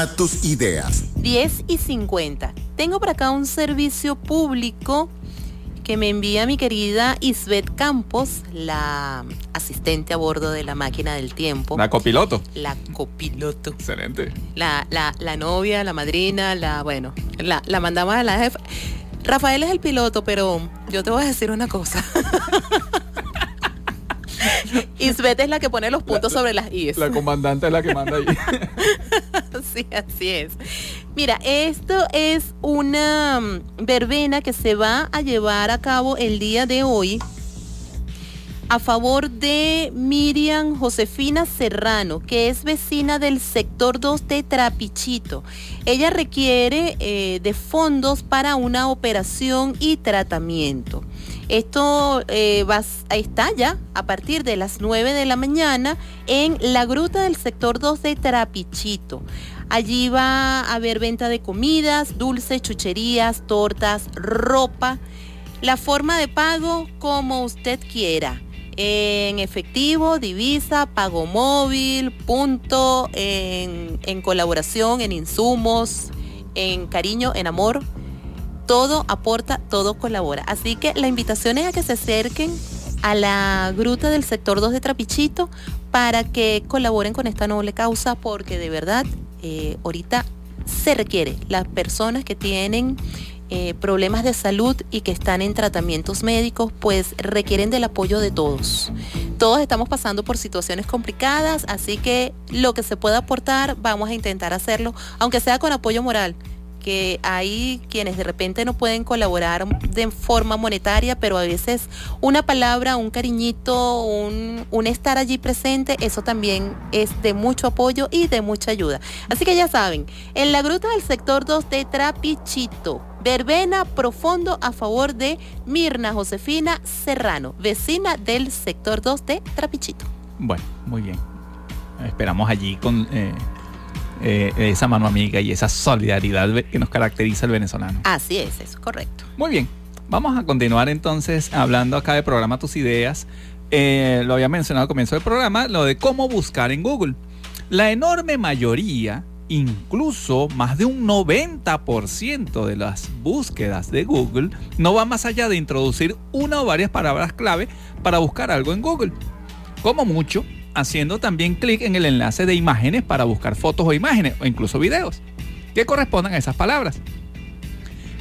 A: Tus ideas.
C: 10 y 50. Tengo por acá un servicio público que me envía mi querida Isbeth Campos, la asistente a bordo de la máquina del tiempo.
D: La copiloto.
C: La copiloto.
D: Excelente.
C: La, la, la novia, la madrina, la, bueno, la, la mandamos a la jefa. Rafael es el piloto, pero yo te voy a decir una cosa. Isbeth es la que pone los puntos sobre las IES.
D: La comandante es la que manda ahí.
C: Sí, así es. Mira, esto es una mm, verbena que se va a llevar a cabo el día de hoy a favor de Miriam Josefina Serrano, que es vecina del sector 2 de Trapichito. Ella requiere eh, de fondos para una operación y tratamiento. Esto eh, va, a- está ya a partir de las 9 de la mañana en la gruta del sector 2 de Trapichito. Allí va a haber venta de comidas, dulces, chucherías, tortas, ropa. La forma de pago como usted quiera. En efectivo, divisa, pago móvil, punto, en, en colaboración, en insumos, en cariño, en amor. Todo aporta, todo colabora. Así que la invitación es a que se acerquen a la gruta del sector 2 de Trapichito para que colaboren con esta noble causa porque de verdad eh, ahorita se requiere las personas que tienen eh, problemas de salud y que están en tratamientos médicos, pues requieren del apoyo de todos. Todos estamos pasando por situaciones complicadas, así que lo que se pueda aportar, vamos a intentar hacerlo, aunque sea con apoyo moral hay quienes de repente no pueden colaborar de forma monetaria, pero a veces una palabra, un cariñito, un, un estar allí presente, eso también es de mucho apoyo y de mucha ayuda. Así que ya saben, en la gruta del sector 2 de Trapichito, verbena profundo a favor de Mirna Josefina Serrano, vecina del sector 2 de Trapichito.
D: Bueno, muy bien. Esperamos allí con eh, eh, esa mano amiga y esa solidaridad que nos caracteriza al venezolano.
C: Así es, eso es correcto.
D: Muy bien. Vamos a continuar entonces hablando acá de programa Tus Ideas. Eh, lo había mencionado al comienzo del programa, lo de cómo buscar en Google. La enorme mayoría, incluso más de un 90% de las búsquedas de Google, no va más allá de introducir una o varias palabras clave para buscar algo en Google. Como mucho, haciendo también clic en el enlace de imágenes para buscar fotos o imágenes o incluso videos que correspondan a esas palabras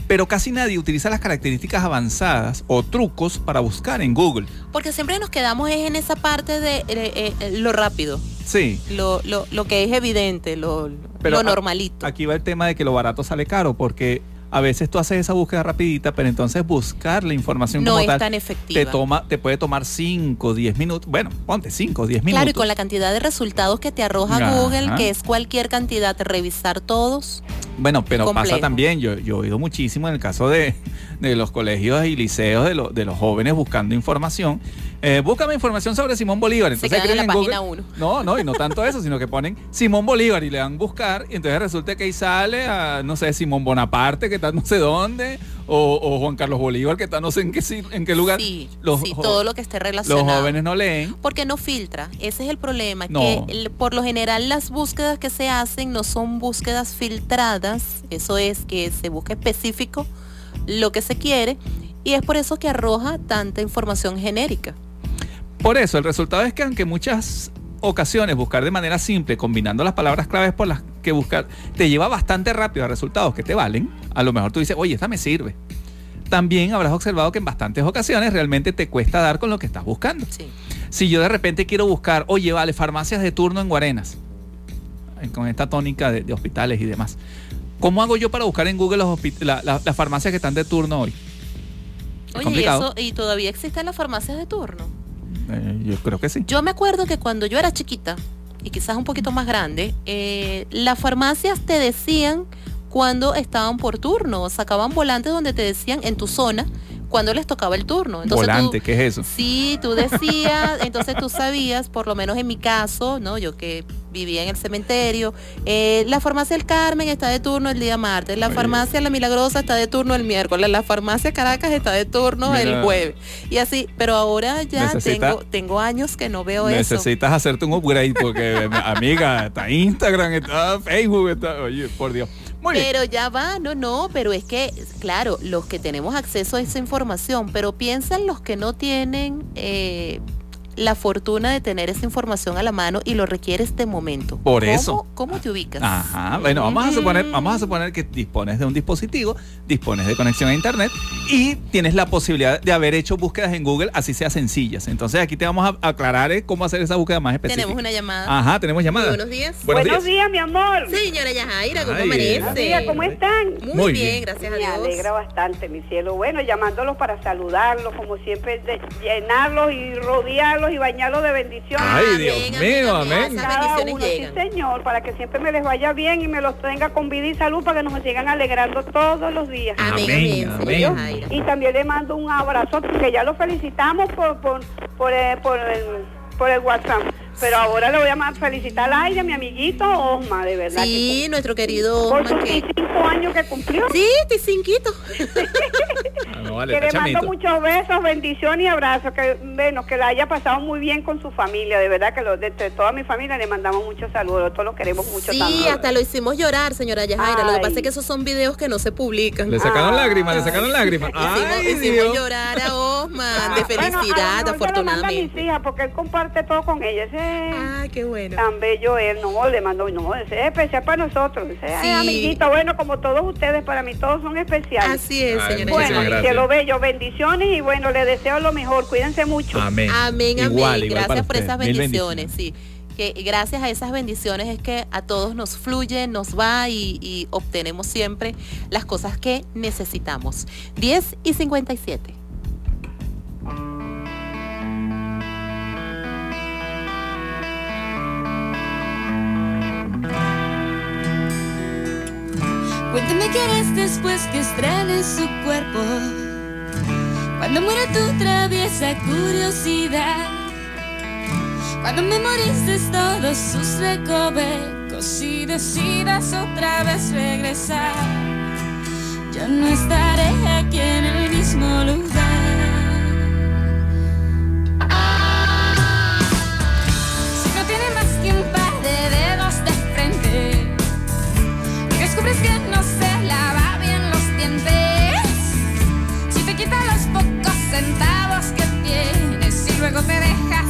D: pero casi nadie utiliza las características avanzadas o trucos para buscar en Google.
C: Porque siempre nos quedamos es en esa parte de eh, eh, lo rápido,
D: Sí,
C: lo, lo, lo que es evidente, lo,
D: pero
C: lo
D: a-
C: normalito.
D: Aquí va el tema de que lo barato sale caro, porque a veces tú haces esa búsqueda rapidita, pero entonces buscar la información
C: No
D: como
C: es
D: tal
C: tan efectiva.
D: te toma, te puede tomar 5, 10 minutos. Bueno, ponte 5, 10 minutos.
C: Claro, y con la cantidad de resultados que te arroja
D: Ajá.
C: Google, que es cualquier cantidad, revisar todos.
D: Bueno, pero pasa también, yo, yo he oído muchísimo en el caso de, de los colegios y liceos de, lo- de los jóvenes buscando información, eh, búscame información sobre Simón Bolívar.
C: Se
D: Entonces
C: quedan en la
D: escriben
C: página
D: Google-
C: 1.
D: No, no, y no tanto eso, sino que ponen Simón Bolívar y le dan buscar. Y entonces resulta que ahí sale a, no sé, Simón Bonaparte, que está no sé dónde, o, o Juan Carlos Bolívar, que está no sé en qué, en qué lugar.
C: Sí,
D: los,
C: sí, todo lo que esté
D: los
C: relacionado.
D: jóvenes no leen.
C: Porque no filtra, ese es el problema,
D: No.
C: que por lo general las búsquedas que se hacen no son búsquedas filtradas, eso es que se busca específico lo que se quiere y es por eso que arroja tanta información genérica.
D: Por eso, el resultado es que aunque muchas ocasiones buscar de manera simple, combinando las palabras claves por las que buscar, te lleva bastante rápido a resultados que te valen, a lo mejor tú dices, oye, esta me sirve. También habrás observado que en bastantes ocasiones realmente te cuesta dar con lo que estás buscando.
C: Sí.
D: Si yo de repente quiero buscar, oye, vale, farmacias de turno en Guarenas, con esta tónica de, de hospitales y demás, ¿cómo hago yo para buscar en Google los la- la- las farmacias que están de turno hoy?
C: Oye, y, eso, y todavía existen las farmacias de turno.
D: Eh, yo creo que sí.
C: Yo me acuerdo que cuando yo era chiquita, y quizás un poquito más grande, eh, las farmacias te decían cuando estaban por turno, sacaban volantes donde te decían en tu zona cuando les tocaba el turno. Entonces tú-
D: Volante, ¿qué es eso?
C: Sí, tú decías, entonces tú sabías, por lo menos en mi caso, ¿no? Yo que vivía en el cementerio, eh, la farmacia del Carmen está de turno el día martes, la
D: Oye.
C: farmacia La Milagrosa está de turno el miércoles, la farmacia Caracas está de turno el jueves. Y así, pero ahora ya
D: Necesita-
C: tengo, tengo años que no veo eso.
D: Necesitas hacerte un upgrade porque, amiga, está Instagram, está Facebook, está. Oye, por Dios.
C: Pero ya va, no, no, pero es que, claro, los que tenemos acceso a esa información, pero piensan los que no tienen eh, la fortuna de tener esa información a la mano y lo requiere este momento.
D: Por
C: ¿Cómo-
D: eso.
C: ¿Cómo te ubicas?
D: Ajá, bueno, vamos a suponer, vamos a suponer que dispones de un dispositivo, dispones de conexión a internet y tienes la posibilidad de haber hecho búsquedas en Google, así sea sencillas. Entonces aquí te vamos a aclarar eh, cómo hacer esa búsqueda más específica.
C: Tenemos una llamada.
D: Ajá, tenemos llamada.
C: Buenos días.
D: Buenos Buenos días.
I: mi amor.
C: Señora Yajaira, ¿cómo
D: Ay,
C: amanece?
I: Buenos días, ¿cómo están?
C: Muy,
D: Muy
C: bien,
D: bien.
C: gracias a
I: Me
C: Dios.
I: alegra bastante, mi cielo. Bueno, llamándolos para saludarlos, como siempre, de- llenarlos y rodearlos y bañarlos de bendiciones.
D: Ay, Dios mío, amén.
C: Esas
I: Cada uno, sí, señor, para que siempre me les vaya bien y me los tenga con vida y salud para que nos sigan alegrando todos los días.
C: Amén,
D: Amén.
I: Y también le mando un abrazo porque ya lo felicitamos por por por, eh, por el por el WhatsApp. Pero ahora le voy a felicitar a ella, mi amiguito Osma, de verdad.
C: Sí, nuestro querido
I: que, por
C: Osma,
I: sus
C: que...
I: 25 años que cumplió.
C: Sí, Ticinquito.
D: Ah, no, vale,
I: que le mando muchos besos, bendiciones y abrazos, que bueno, que la haya pasado muy bien con su familia, de verdad que lo, de, de toda mi familia le mandamos muchos saludos, todos los queremos mucho
C: Sí,
I: también.
C: hasta lo hicimos llorar, señora Yajaira. Lo que
I: Ay.
C: pasa es que esos son videos que no se publican.
D: Le sacaron lágrimas, le sacaron lágrimas.
C: Hicimos,
D: Ay,
C: hicimos
D: Dios.
C: llorar a Osman
I: Ah,
C: de
I: bueno, a lo
C: felicidad,
I: lo manda a
C: afortunadamente.
I: mis hijas porque él comparte todo con ella. Ese
C: Ah, qué bueno.
I: tan bello él, no, le mando, no, es especial para nosotros. Es
C: Sí.
I: amiguito, bueno, como todos ustedes, para mí todos son especiales.
C: Así es,
D: Ay,
C: señora
I: bueno,
D: gracias.
I: cielo bello, bendiciones y bueno, le deseo lo mejor, cuídense mucho.
D: Amén.
C: Amén, amén.
D: Igual, igual para
C: gracias por esas bendiciones, sí. Que gracias a esas bendiciones es que a todos nos fluye, nos va y, y obtenemos siempre las cosas que necesitamos. 10 y 57.
J: Cuéntame qué harás después que estrenes su cuerpo. Cuando muera tu traviesa curiosidad. Cuando memorices todos sus recovecos y decidas otra vez regresar. Yo no estaré aquí en el mismo lugar. Centavos que tienes y luego te deja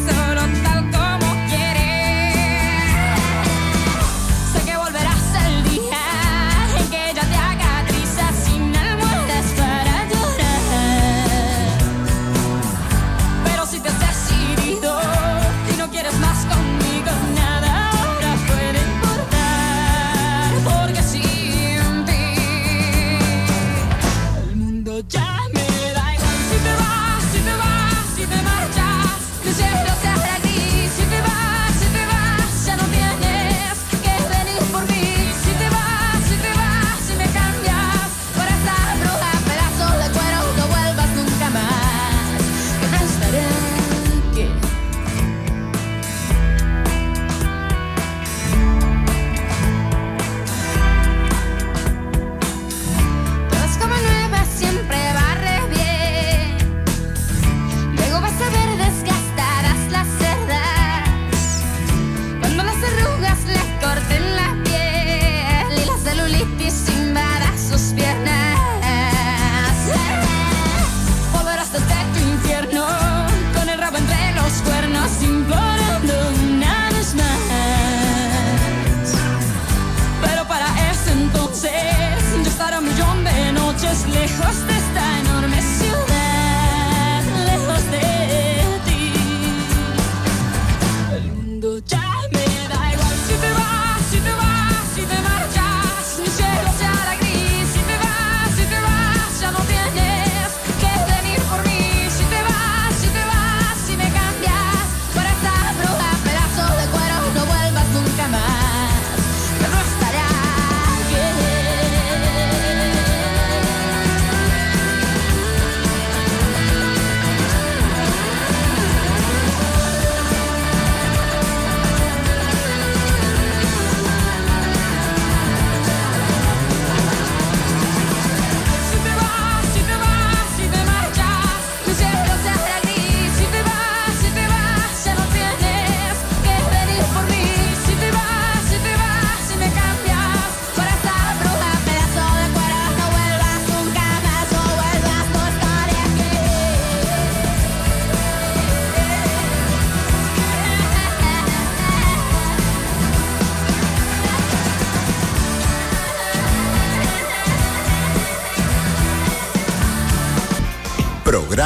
J: lejos de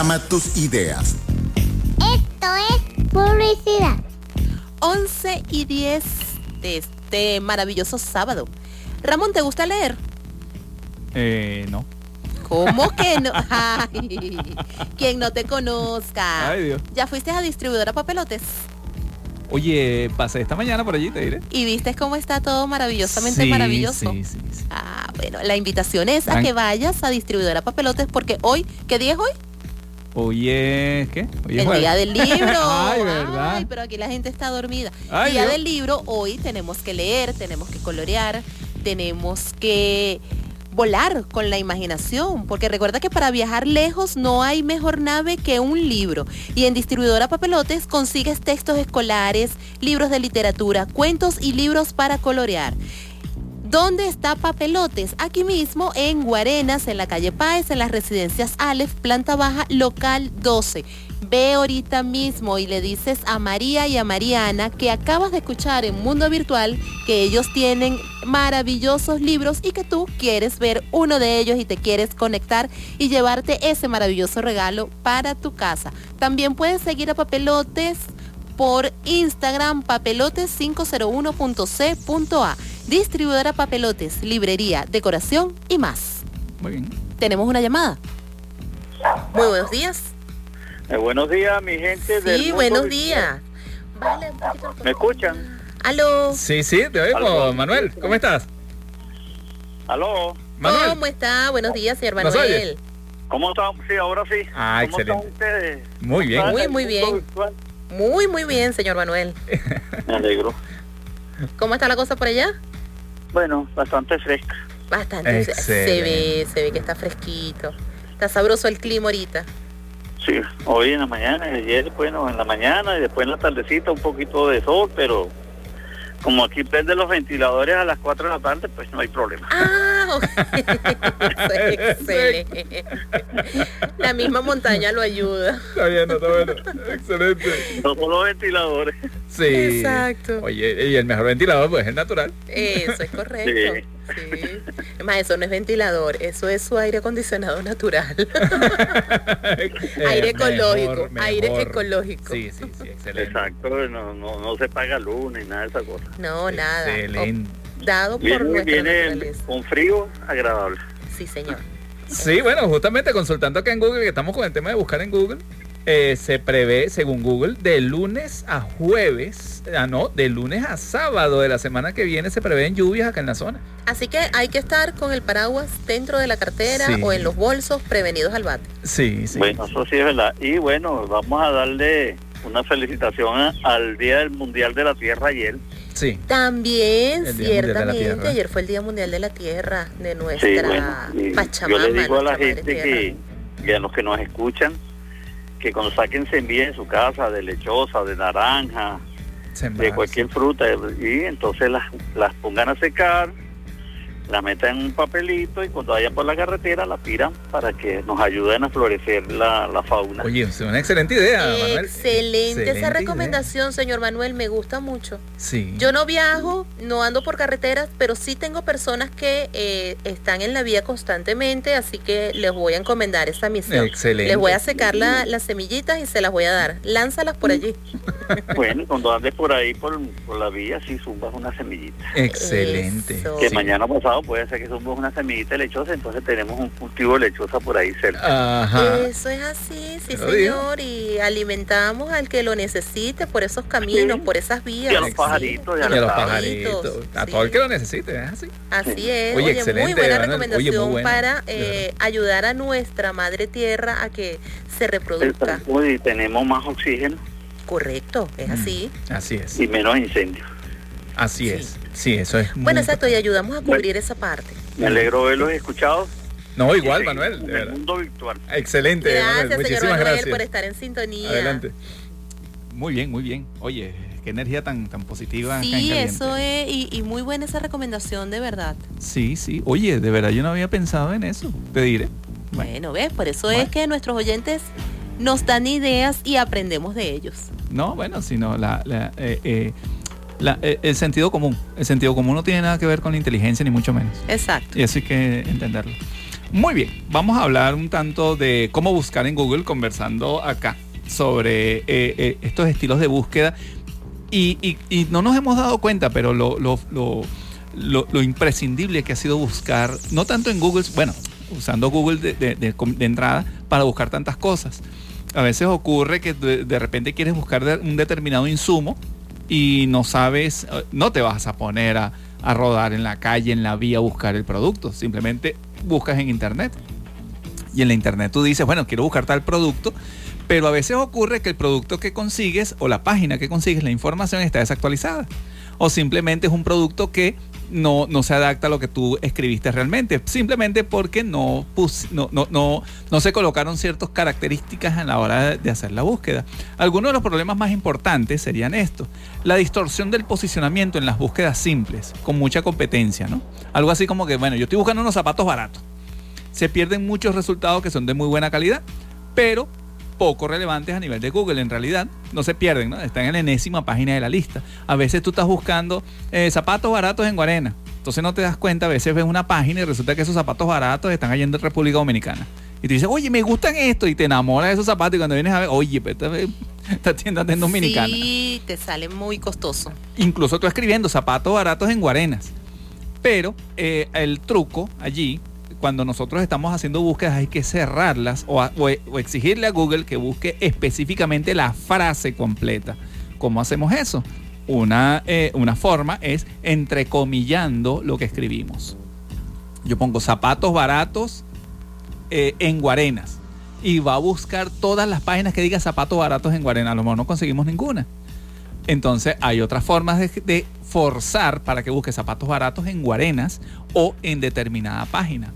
A: Programa tus ideas.
H: Esto es publicidad.
C: 11 y 10 de este maravilloso sábado. Ramón, ¿te gusta leer?
D: Eh, no.
C: ¿Cómo que no? Ay, quien no te conozca.
D: Ay, Dios.
C: ¿Ya fuiste a distribuidora papelotes?
D: Oye, pasé esta mañana por allí, te diré.
C: ¿Y viste cómo está todo maravillosamente
D: Sí,
C: maravilloso?
D: sí, sí, sí.
C: Ah, bueno, la invitación es a que vayas a distribuidora papelotes porque hoy, ¿qué día es hoy?
D: Hoy es, ¿qué? Hoy es
C: El
D: jueves.
C: día del libro.
D: Ay, ¿verdad?
C: Ay, pero aquí la gente está dormida.
D: Ay,
C: día
D: Dios.
C: del libro, hoy tenemos que leer, tenemos que colorear, tenemos que volar con la imaginación, porque recuerda que para viajar lejos no hay mejor nave que un libro. Y en Distribuidora Papelotes consigues textos escolares, libros de literatura, cuentos y libros para colorear. ¿Dónde está Papelotes? Aquí mismo en Guarenas, en la calle Páez, en las residencias Aleph, planta baja, local 12. Ve ahorita mismo y le dices a María y a Mariana que acabas de escuchar en Mundo Virtual que ellos tienen maravillosos libros y que tú quieres ver uno de ellos y te quieres conectar y llevarte ese maravilloso regalo para tu casa. También puedes seguir a Papelotes por Instagram papelotes501.c.a. Distribuidora Papelotes, librería, decoración y más.
D: Muy bien.
C: Tenemos una llamada. Muy buenos días.
K: Eh, buenos días, mi gente del
C: Sí, buenos días.
K: ¿Me escuchan?
C: Aló.
D: Sí, sí, te
K: Aló.
D: Manuel. ¿Cómo estás?
K: ¿Aló?
D: Manuel.
C: ¿Cómo está? Buenos días, señor
D: ¿Nos
C: Manuel.
D: oye?
K: ¿Cómo están? Sí, ahora sí.
D: Ah,
K: ¿Cómo
D: excelente.
K: están ustedes?
D: Muy bien.
K: ¿Están
C: Muy, muy bien.
K: virtual?
C: Muy, muy bien, señor Manuel.
K: Me alegro.
C: ¿Cómo está la cosa por allá?
K: Bueno, bastante fresca.
C: Bastante. Se ve, se ve que está fresquito. Está sabroso el clima ahorita.
K: Sí, hoy en la mañana, y ayer, bueno, en la mañana y después en la tardecita un poquito de sol, pero como aquí prende los ventiladores a las 4 de la tarde, pues no hay problema.
C: Ah, excelente. La misma montaña lo ayuda.
D: Está bien, no, está bueno. Excelente.
K: No solo ventiladores.
D: Sí.
C: Exacto.
D: Oye, y el mejor ventilador pues es el natural.
C: Eso es correcto. Sí. Además, eso no es ventilador, eso es su aire acondicionado natural. aire ecológico,
D: mejor,
C: aire
D: mejor.
C: ecológico.
D: Sí, sí, sí, excelente.
K: Exacto, no, no, no se paga luz ni nada de esa cosa.
C: No, nada.
D: Excelente.
C: Dado por
K: Viene,
C: nuestra
K: viene
C: naturaleza.
K: con frío, agradable.
C: Sí, señor.
D: Sí, bueno, justamente consultando acá en Google, que estamos con el tema de buscar en Google, eh, se prevé, según Google, de lunes a jueves, ah, no, de lunes a sábado de la semana que viene se prevén lluvias acá en la zona.
C: Así que hay que estar con el paraguas dentro de la cartera
D: Sí.
C: o en los bolsos prevenidos al bate.
D: Sí, sí.
K: Bueno, eso sí es verdad. Y bueno, vamos a darle una felicitación a- al Día del Mundial de la Tierra ayer.
D: Sí.
C: También, ciertamente, ayer fue el Día Mundial de la Tierra, de nuestra
K: Sí, bueno,
C: Pachamama.
K: yo le digo a la gente que, que a los que nos escuchan, que cuando saquen semillas en su casa de lechosa, de naranja, de cualquier fruta, y entonces las, las pongan a secar, la meten en un papelito y cuando vayan por la carretera la tiran para que nos ayuden a florecer la, la fauna.
D: Oye, es una excelente idea, Manuel.
C: Excelente,
D: Excelente
C: esa
D: idea.
C: recomendación, señor Manuel, me gusta mucho.
D: Sí.
C: Yo no viajo, no ando por carreteras, pero sí tengo personas que eh, están en la vía constantemente, así que les voy a encomendar esa misión.
D: Excelente.
C: Les voy a secar la- las semillitas y se las voy a dar. Lánzalas por allí.
K: Bueno, cuando andes por ahí por, por la vía, sí zumbas una semillita.
D: Excelente.
K: Que
D: Sí.
K: mañana pasado puede ser que zumbas una semillita lechosa, entonces tenemos un cultivo de lechosa por ahí cerca.
D: Ajá.
C: Eso es así, sí señor, y alimentamos al que lo necesite por esos caminos, por esas vías.
K: Y a los
C: Sí.
K: pajaritos,
D: Y a los pajaritos, a todo el que lo necesite, es así.
C: Así es,
D: Oye,
C: oye,
D: excelente,
C: muy buena.
D: Oye,
C: recomendación
D: muy buena,
C: para eh, ayudar a nuestra madre tierra a que se reproduzca.
K: Uy, tenemos más oxígeno
C: Correcto, es así.
D: Así es.
K: y menos incendios.
D: Así es. Sí, eso es. muy
C: Bueno, exacto, y ayudamos a cubrir esa parte.
K: Me alegro de haberlos escuchado.
D: No, igual, Manuel.
K: en el mundo virtual.
D: Excelente, Manuel.
C: Gracias, señor
D: Muchísimas
C: Manuel,
D: gracias.
C: por estar en sintonía.
D: Adelante. Muy bien, muy bien. Oye, qué energía tan, tan positiva.
C: Sí, eso es, y, y muy buena esa recomendación, de verdad.
D: Sí, sí. Oye, de verdad yo no había pensado en eso. Te diré.
C: Bueno, ¿ves? Por eso es que nuestros oyentes nos dan ideas y aprendemos de ellos.
D: No, bueno, sino la, la, eh, eh, la- eh, el sentido común. El sentido común no tiene nada que ver con la inteligencia, ni mucho menos.
C: Exacto.
D: Y eso hay que entenderlo. Muy bien, vamos a hablar un tanto de cómo buscar en Google, conversando acá sobre eh, eh, estos estilos de búsqueda. Y, y- y no nos hemos dado cuenta, pero lo, lo- lo- imprescindible que ha sido buscar, no tanto en Google, bueno, usando Google de, de- de- de entrada para buscar tantas cosas. A veces ocurre que de, repente quieres buscar un determinado insumo y no sabes, eh, no te vas a poner a, a rodar en la calle, en la vía, a buscar el producto. Simplemente buscas en internet. Y en la internet tú dices, bueno, quiero buscar tal producto, pero a veces ocurre que el producto que consigues o la página que consigues, la información está desactualizada. O simplemente es un producto que no, no se adapta a lo que tú escribiste realmente. Simplemente porque no, no, no, no, no se colocaron ciertas características a la hora de hacer la búsqueda. Algunos de los problemas más importantes serían estos. La distorsión del posicionamiento en las búsquedas simples, con mucha competencia, ¿no? Algo así como que, bueno, yo estoy buscando unos zapatos baratos se pierden muchos resultados que son de muy buena calidad, pero poco relevantes a nivel de Google. En realidad, no se pierden, ¿no? Están en la enésima página de la lista. A veces tú estás buscando eh, zapatos baratos en Guarena. Entonces no te das cuenta, a veces ves una página y resulta que esos zapatos baratos están allá en República Dominicana. Y tú dices, oye, me gustan estos, y te enamoras de esos zapatos, y cuando vienes a ver, oye, esta, esta tienda en Dominicana.
C: Sí, te sale muy costoso.
D: Incluso tú escribiendo zapatos baratos en Guarenas. Pero eh, el truco allí, cuando nosotros estamos haciendo búsquedas, hay que cerrarlas e- o exigirle a Google que busque específicamente la frase completa. ¿Cómo hacemos eso? Una, eh, una forma es entrecomillando lo que escribimos. Yo pongo zapatos baratos eh, en Guarenas y va a buscar todas las páginas que diga zapatos baratos en Guarenas. A lo mejor no conseguimos ninguna. Entonces hay otras formas de forzar para que busque zapatos baratos en Guarenas o en determinada página.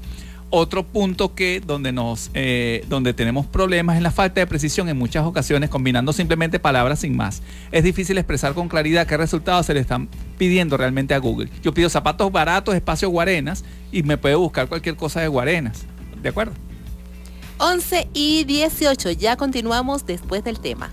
D: Otro punto que donde nos eh, donde tenemos problemas es la falta de precisión en muchas ocasiones combinando simplemente palabras sin más. Es difícil expresar con claridad qué resultados se le están pidiendo realmente a Google. Yo pido zapatos baratos, espacio Guarenas y me puede buscar cualquier cosa de Guarenas. ¿De acuerdo?
C: 11 y 18, ya continuamos después del tema.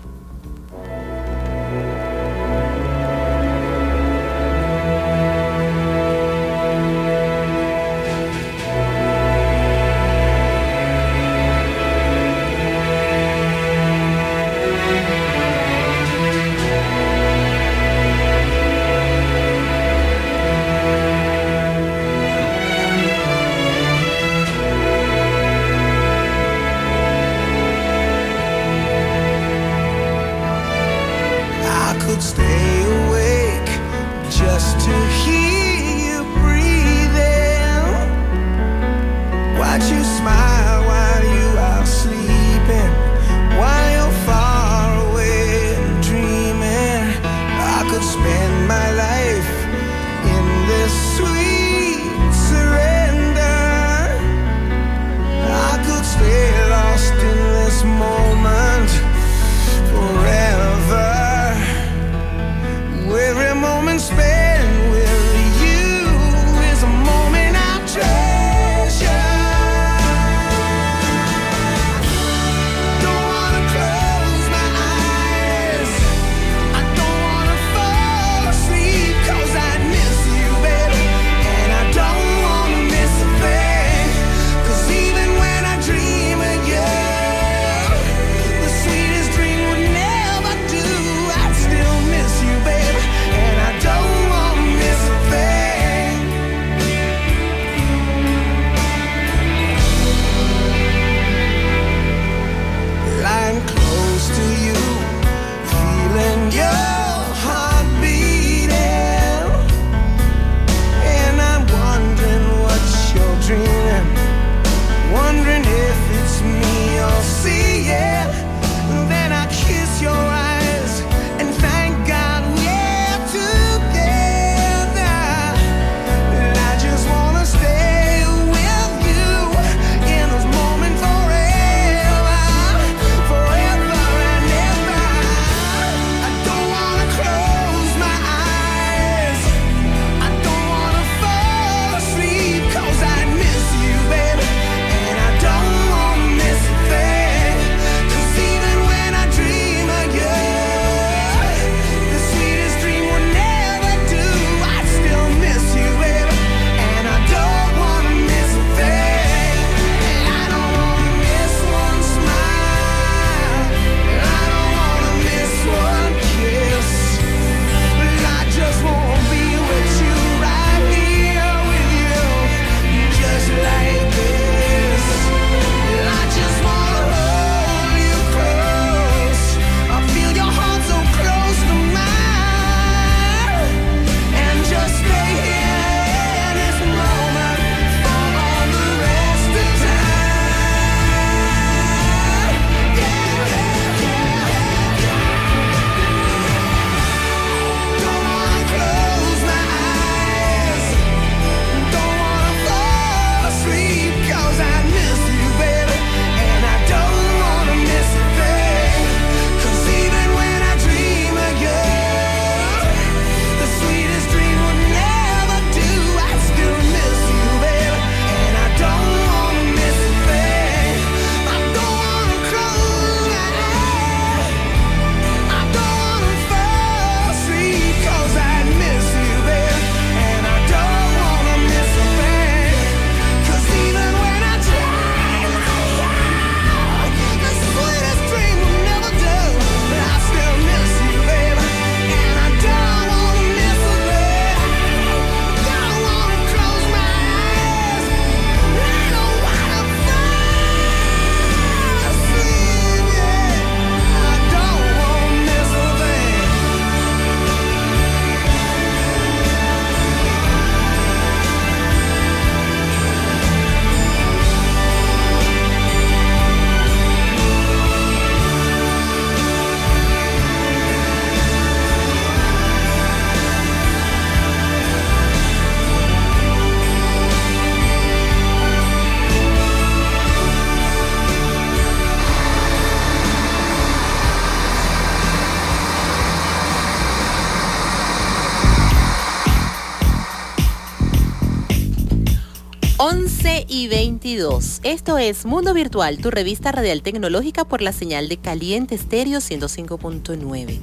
C: 22. Esto es Mundo Virtual, tu revista radial tecnológica por la señal de Caliente Estéreo 105.9.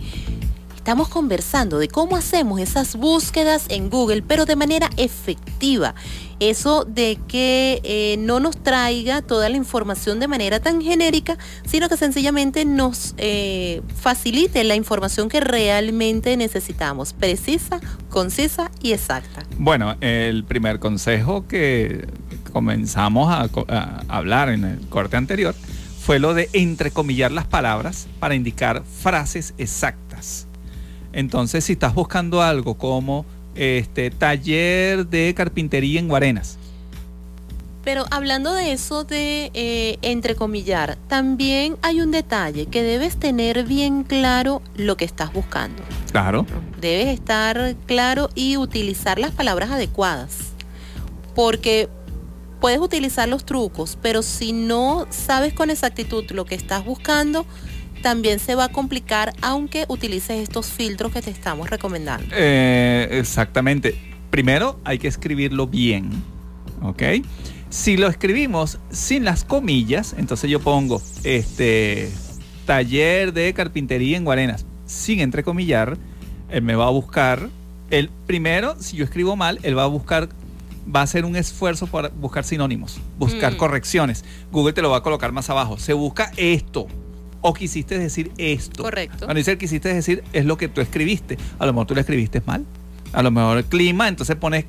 C: Estamos conversando de cómo hacemos esas búsquedas en Google, pero de manera efectiva. Eso de que eh, no nos traiga toda la información de manera tan genérica, sino que sencillamente nos eh, facilite la información que realmente necesitamos, precisa, concisa y exacta.
D: Bueno, el primer consejo que comenzamos a, hablar en el corte anterior fue lo de entrecomillar las palabras para indicar frases exactas. Entonces, si estás buscando algo como este taller de carpintería en Guarenas,
C: Pero hablando de eso de eh, entrecomillar, también hay un detalle que debes tener bien claro lo que estás buscando.
D: claro,
C: Debes estar claro y utilizar las palabras adecuadas. Porque puedes utilizar los trucos, pero si no sabes con exactitud lo que estás buscando, también se va a complicar aunque utilices estos filtros que te estamos recomendando.
D: Eh, exactamente. Primero hay que escribirlo bien, ¿ok? Si lo escribimos sin las comillas, entonces yo pongo este taller de carpintería en Guarenas, sin entrecomillar, él me va a buscar. El primero, si yo escribo mal, él va a buscar, va a hacer un esfuerzo para buscar sinónimos, buscar
C: Mm.
D: correcciones. Google te lo va a colocar más abajo. Se busca esto. O quisiste decir esto.
C: Correcto.
D: Cuando dice quisiste decir es lo que tú escribiste. A lo mejor tú lo escribiste mal. A lo mejor clima, entonces pones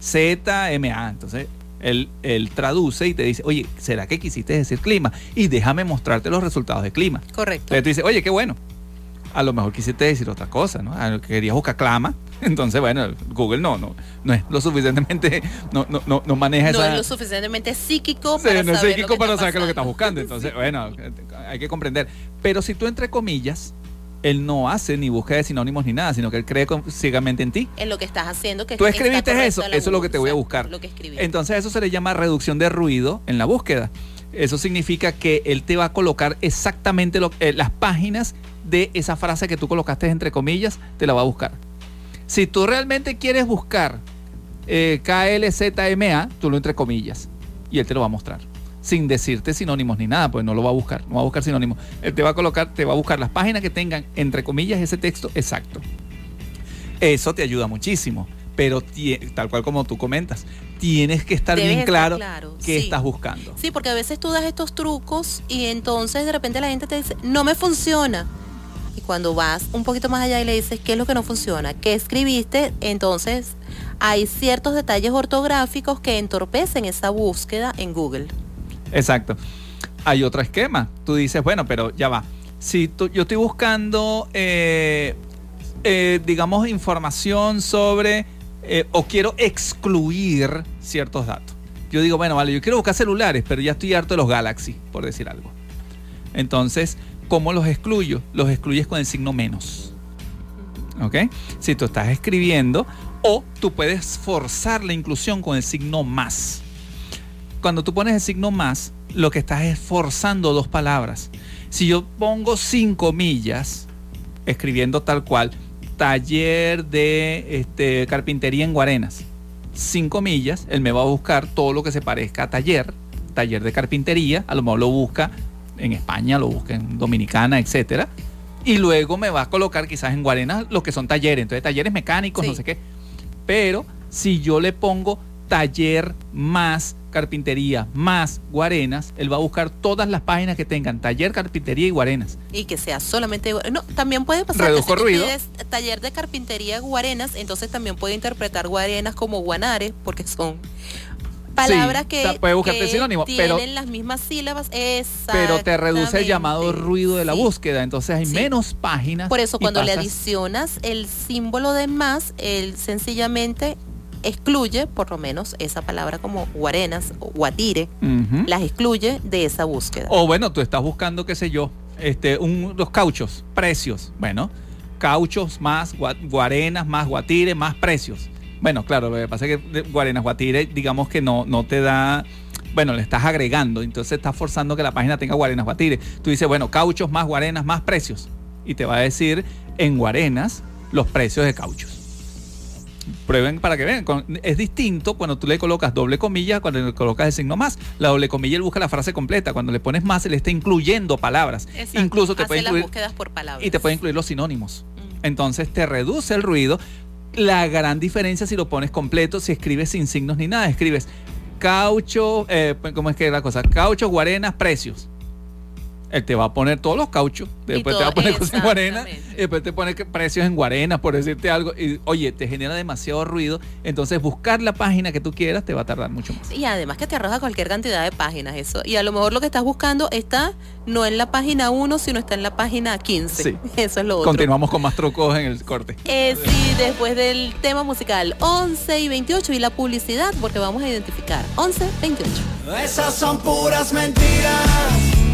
D: K-L-Z-M-A. Entonces él, él traduce y te dice, oye, ¿será que quisiste decir clima? Y déjame mostrarte los resultados de clima.
C: Correcto.
D: Entonces tú dices, oye, qué bueno. A lo mejor quisiste decir otra cosa, ¿no? Querías buscar clama. Entonces, bueno, Google no, no, no es lo suficientemente, no, no, no, no maneja
C: No
D: esa.
C: es lo suficientemente psíquico
D: Sí,
C: para
D: no es
C: saber
D: psíquico
C: lo que
D: para saber qué es lo que estás buscando. Entonces, bueno, hay que comprender. Pero si tú entre comillas, él no hace ni busca de sinónimos ni nada, sino que él cree ciegamente en ti.
C: En lo que estás haciendo. Que
D: Tú escribiste eso, eso es lo que te voy a buscar.
C: Lo que.
D: Entonces eso se le llama reducción de ruido en la búsqueda. Eso significa que él te va a colocar exactamente lo- eh, las páginas de esa frase que tú colocaste entre comillas, te la va a buscar. Si tú realmente quieres buscar eh, KLZMA, tú lo entre comillas y él te lo va a mostrar. Sin decirte sinónimos ni nada, pues no lo va a buscar, no va a buscar sinónimos. Él te va a colocar, te va a buscar las páginas que tengan entre comillas ese texto exacto. Eso te ayuda muchísimo, pero tal cual como tú comentas, tienes que estar
C: Debes
D: bien
C: estar
D: claro,
C: claro,
D: qué
C: sí.
D: estás buscando.
C: Sí, porque a veces tú das estos trucos y entonces de repente la gente te dice, no me funciona. Cuando vas un poquito más allá y le dices, ¿qué es lo que no funciona? ¿Qué escribiste? Entonces hay ciertos detalles ortográficos que entorpecen esa búsqueda en Google.
D: Exacto. Hay otro esquema. Tú dices, bueno, pero ya va. Si tú- yo estoy buscando, eh, eh, digamos, información sobre, eh, o quiero excluir ciertos datos. Yo digo, bueno, vale, yo quiero buscar celulares, pero ya estoy harto de los Galaxy, por decir algo. Entonces, ¿cómo los excluyo? Los excluyes con el signo menos. ¿Ok? Si tú estás escribiendo, o tú puedes forzar la inclusión con el signo más cuando tú pones el signo más, lo que estás es forzando dos palabras. Si yo pongo sin comillas, escribiendo tal cual, taller de este, carpintería en Guarenas, sin comillas, él me va a buscar todo lo que se parezca a taller, taller de carpintería, a lo mejor lo busca en España, lo busca en Dominicana, etcétera. Y luego me va a colocar quizás en Guarenas lo que son talleres, entonces talleres mecánicos, no sé qué. Pero si yo le pongo taller más carpintería más Guarenas, él va a buscar todas las páginas que tengan taller, carpintería y Guarenas.
C: Y que sea solamente... No, también puede pasar
D: Reduzco
C: que si
D: ruido.
C: taller de carpintería guarenas, entonces también puede interpretar guarenas como guanares, porque son palabras
D: Sí,
C: que,
D: puede buscarte pero-
C: las mismas sílabas.
D: Pero te reduce el llamado ruido de la
C: Sí.
D: búsqueda, entonces hay
C: Sí.
D: menos páginas.
C: Por eso cuando le adicionas el símbolo de más, él sencillamente excluye, por lo menos, esa palabra como guarenas o guatire, las excluye de esa búsqueda.
D: O bueno, tú estás buscando, qué sé yo, este, un, los cauchos, precios. Bueno, cauchos más gua- guarenas, más guatire, más precios. Bueno, claro, lo que pasa es que de- guarenas, guatire, digamos que no, no te da. Bueno, le estás agregando, entonces estás forzando que la página tenga guarenas, guatire. Tú dices, bueno, cauchos más guarenas, más precios. Y te va a decir en guarenas los precios de cauchos. Prueben para que vean. Es distinto cuando tú le colocas doble comilla, cuando le colocas el signo más. La doble comilla él busca la frase completa. Cuando le pones más, él está incluyendo palabras.
C: Exacto.
D: Incluso te
C: Hace
D: puede
C: las
D: incluir
C: búsquedas por palabras.
D: y te puede incluir los sinónimos. Entonces te reduce el ruido. La gran diferencia si lo pones completo, si escribes sin signos ni nada, escribes caucho, eh, ¿cómo es que es la cosa? Caucho, guarenas, precios. Él te va a poner todos los cauchos, después te va a poner cosas en guarenas, y después te pone precios en guarenas, por decirte algo. Y oye, te genera demasiado ruido. Entonces buscar la página que tú quieras te va a tardar mucho más.
C: Y además que te arroja cualquier cantidad de páginas eso. Y a lo mejor lo que estás buscando está no en la página 1, sino está en la página 15.
D: Sí.
C: Eso es lo otro.
D: Continuamos con más trucos en el corte.
C: Eh, sí, después del tema musical 11 y 28 y la publicidad, porque vamos a identificar 11, 28.
G: Esas son puras mentiras.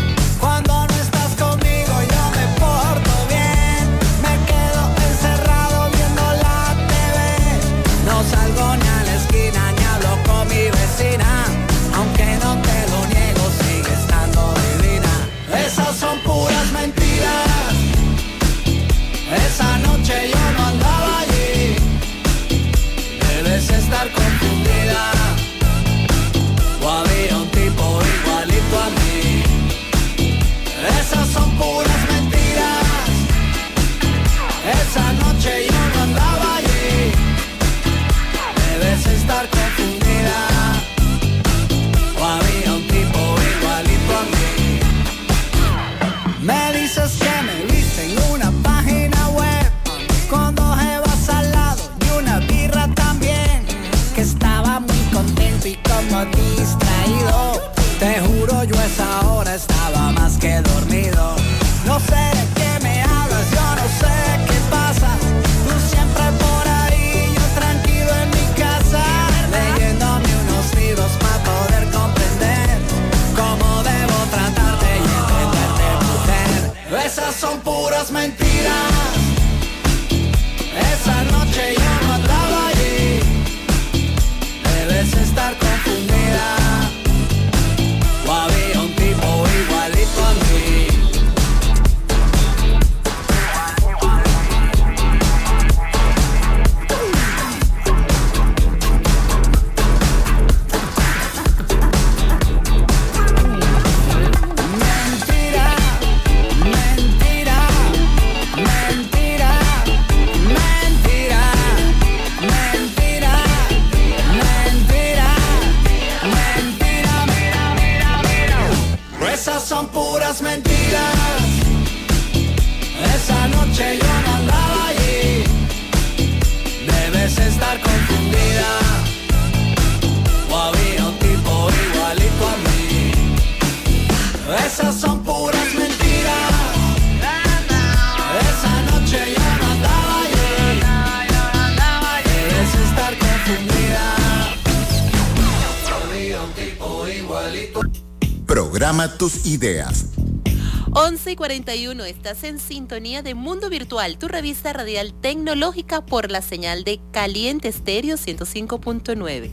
C: 11 y 41, estás en sintonía de Mundo Virtual, tu revista radial tecnológica por la señal de Caliente Estéreo 105.9.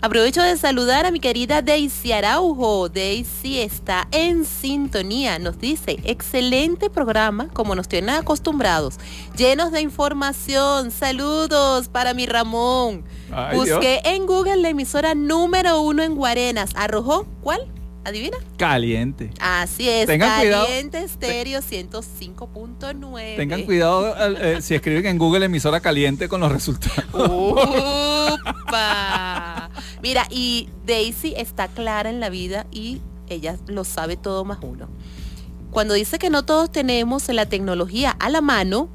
C: Aprovecho de saludar a mi querida Daisy Araujo. Daisy está en sintonía. Nos dice, excelente programa, como nos tienen acostumbrados, llenos de información. Saludos para mi Ramón.
D: Ay,
C: Busqué en Google la emisora número uno en Guarenas. ¿Arrojó? ¿Cuál? ¿Adivina?
D: Caliente.
C: Así es,
D: Tengan cuidado.
C: Caliente Estéreo 105.9.
D: Tengan cuidado eh, si escriben en Google emisora caliente con los resultados.
C: Upa. Mira, y Daisy está clara en la vida y ella lo sabe todo más uno. Cuando dice que no todos tenemos la tecnología a la mano,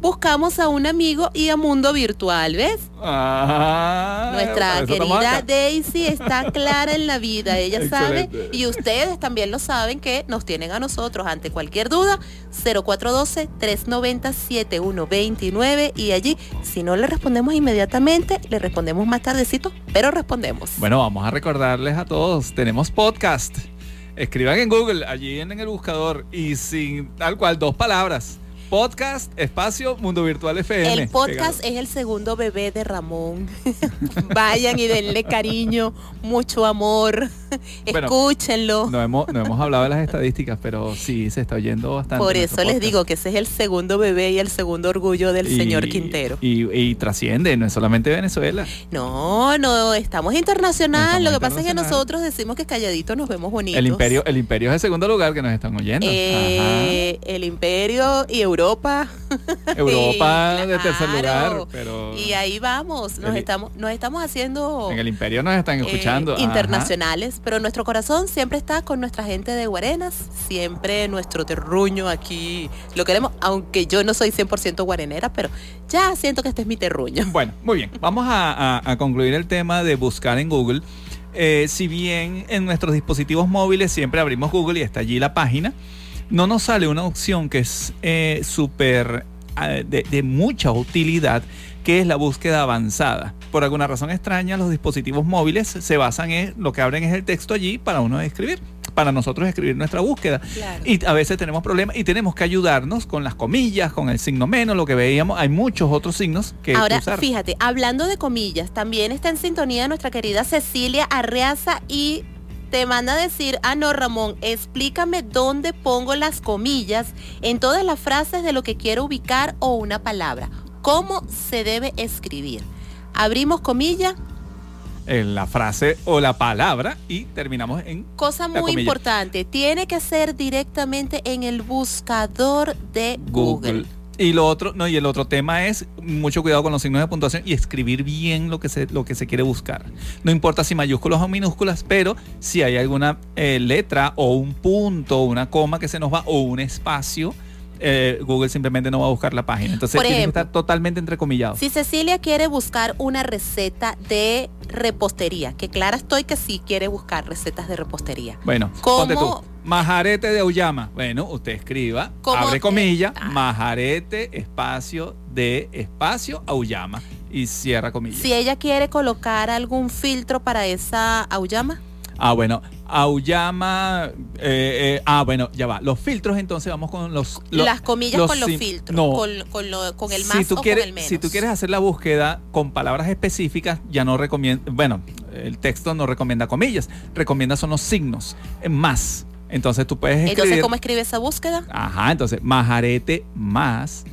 C: buscamos a un amigo y a Mundo Virtual, ¿ves?
D: Ah,
C: Nuestra querida. Daisy está clara en la vida, ella sabe y ustedes también lo saben que nos tienen a nosotros ante cualquier duda 0412-390-7129 y allí si no le respondemos inmediatamente, le respondemos más tardecito, pero respondemos.
D: Bueno, vamos a recordarles a todos, tenemos podcast. Escriban en Google, allí en el buscador, y sin tal cual, dos palabras. Podcast, espacio, Mundo Virtual FM.
C: El podcast es el segundo bebé de Ramón. Vayan y denle cariño, mucho amor.
D: Bueno,
C: Escúchenlo.
D: No hemos, no hemos hablado de las estadísticas, pero sí se está oyendo bastante.
C: Por eso les digo que ese es el segundo bebé y el segundo orgullo del
D: Y-
C: señor Quintero.
D: Y, y trasciende, no es solamente Venezuela.
C: No, no, estamos internacional.
D: Estamos
C: Lo que pasa es que nosotros decimos que calladitos nos vemos bonitos.
D: El imperio, el imperio es el segundo lugar que nos están oyendo.
C: Eh, el imperio y Europa.
D: Europa
C: Sí,
D: de tercer
C: claro.
D: lugar, pero
C: Y ahí vamos, nos
D: El-
C: estamos, nos estamos haciendo
D: en el imperio nos están
C: eh,
D: escuchando. ajá.
C: internacionales, pero nuestro corazón siempre está con nuestra gente de Guarenas, siempre nuestro terruño aquí lo queremos, aunque yo no soy 100% guarenera, pero ya siento que este es mi terruño.
D: Bueno, muy bien. Vamos a, a- a concluir el tema de buscar en Google. Eh, si bien en nuestros dispositivos móviles siempre abrimos Google y está allí la página, no nos sale una opción que es eh, súper eh, de, de mucha utilidad, que es la búsqueda avanzada. Por alguna razón extraña, los dispositivos móviles se basan en lo que abren es el texto allí para uno escribir, para nosotros escribir nuestra búsqueda.
C: Claro.
D: Y a veces tenemos problemas y tenemos que ayudarnos con las comillas, con el signo menos, lo que veíamos. Hay muchos otros signos que
C: Ahora,
D: usar.
C: fíjate, hablando de comillas, también está en sintonía nuestra querida Cecilia Arreaza y te manda a decir, ah, no, Ramón, explícame dónde pongo las comillas en todas las frases de lo que quiero ubicar o una palabra. ¿Cómo se debe escribir? Abrimos comilla,
D: en la frase o la palabra y terminamos en
C: cosa muy importante, tiene que ser directamente en el buscador de Google.
D: Google. Y lo otro, no, y el otro tema es mucho cuidado con los signos de puntuación y escribir bien lo que se, lo que se quiere buscar. No importa si mayúsculas o minúsculas, pero si hay alguna eh, letra o un punto, una coma que se nos va o un espacio, eh, Google simplemente no va a buscar la página. Entonces
C: Por
D: tiene que
C: ejemplo,
D: estar totalmente entrecomillado.
C: Si Cecilia quiere buscar una receta de repostería, que clara estoy que sí quiere buscar recetas de repostería.
D: Bueno,
C: ¿Cómo?
D: ponte tú. Majarete de Auyama. Bueno, usted escriba, abre comilla,
C: Ah.
D: majarete, espacio, de espacio, Auyama. Y cierra comilla.
C: Si ella quiere colocar algún filtro para esa auyama,
D: Ah, bueno, Auyama. eh, eh, ah, bueno, ya va. Los filtros, entonces vamos con los. lo-
C: las comillas con los filtros,
D: No.
C: con, con lo- con el más
D: si tú
C: o
D: quieres,
C: con el menos.
D: Si tú quieres hacer la búsqueda con palabras específicas, ya no recomienda. Bueno, el texto no recomienda comillas, recomienda son los signos, eh, más. Entonces tú puedes escribir.
C: Entonces, ¿cómo escribe esa búsqueda?
D: Ajá, entonces majarete más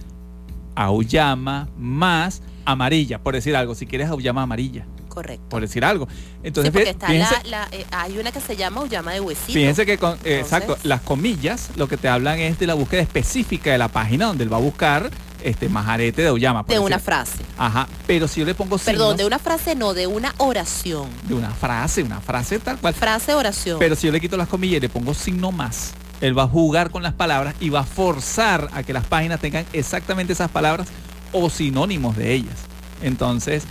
D: auyama más amarilla, por decir algo. Si quieres auyama amarilla,
C: Correcto.
D: por decir algo. Entonces,
C: sí, porque está
D: fíjense,
C: la, la- eh, hay una que se llama auyama de huesito.
D: fíjense que con, eh, exacto, las comillas lo que te hablan es de la búsqueda específica de la página donde él va a buscar este majarete de por
C: de una frase.
D: Ajá, pero si yo le pongo
C: Perdón,
D: signos
C: de una frase no, de una oración.
D: de una frase, una frase tal cual.
C: Frase, oración.
D: Pero si yo le quito las comillas y le pongo signo más, él va a jugar con las palabras y va a forzar a que las páginas tengan exactamente esas palabras o sinónimos de ellas. Entonces,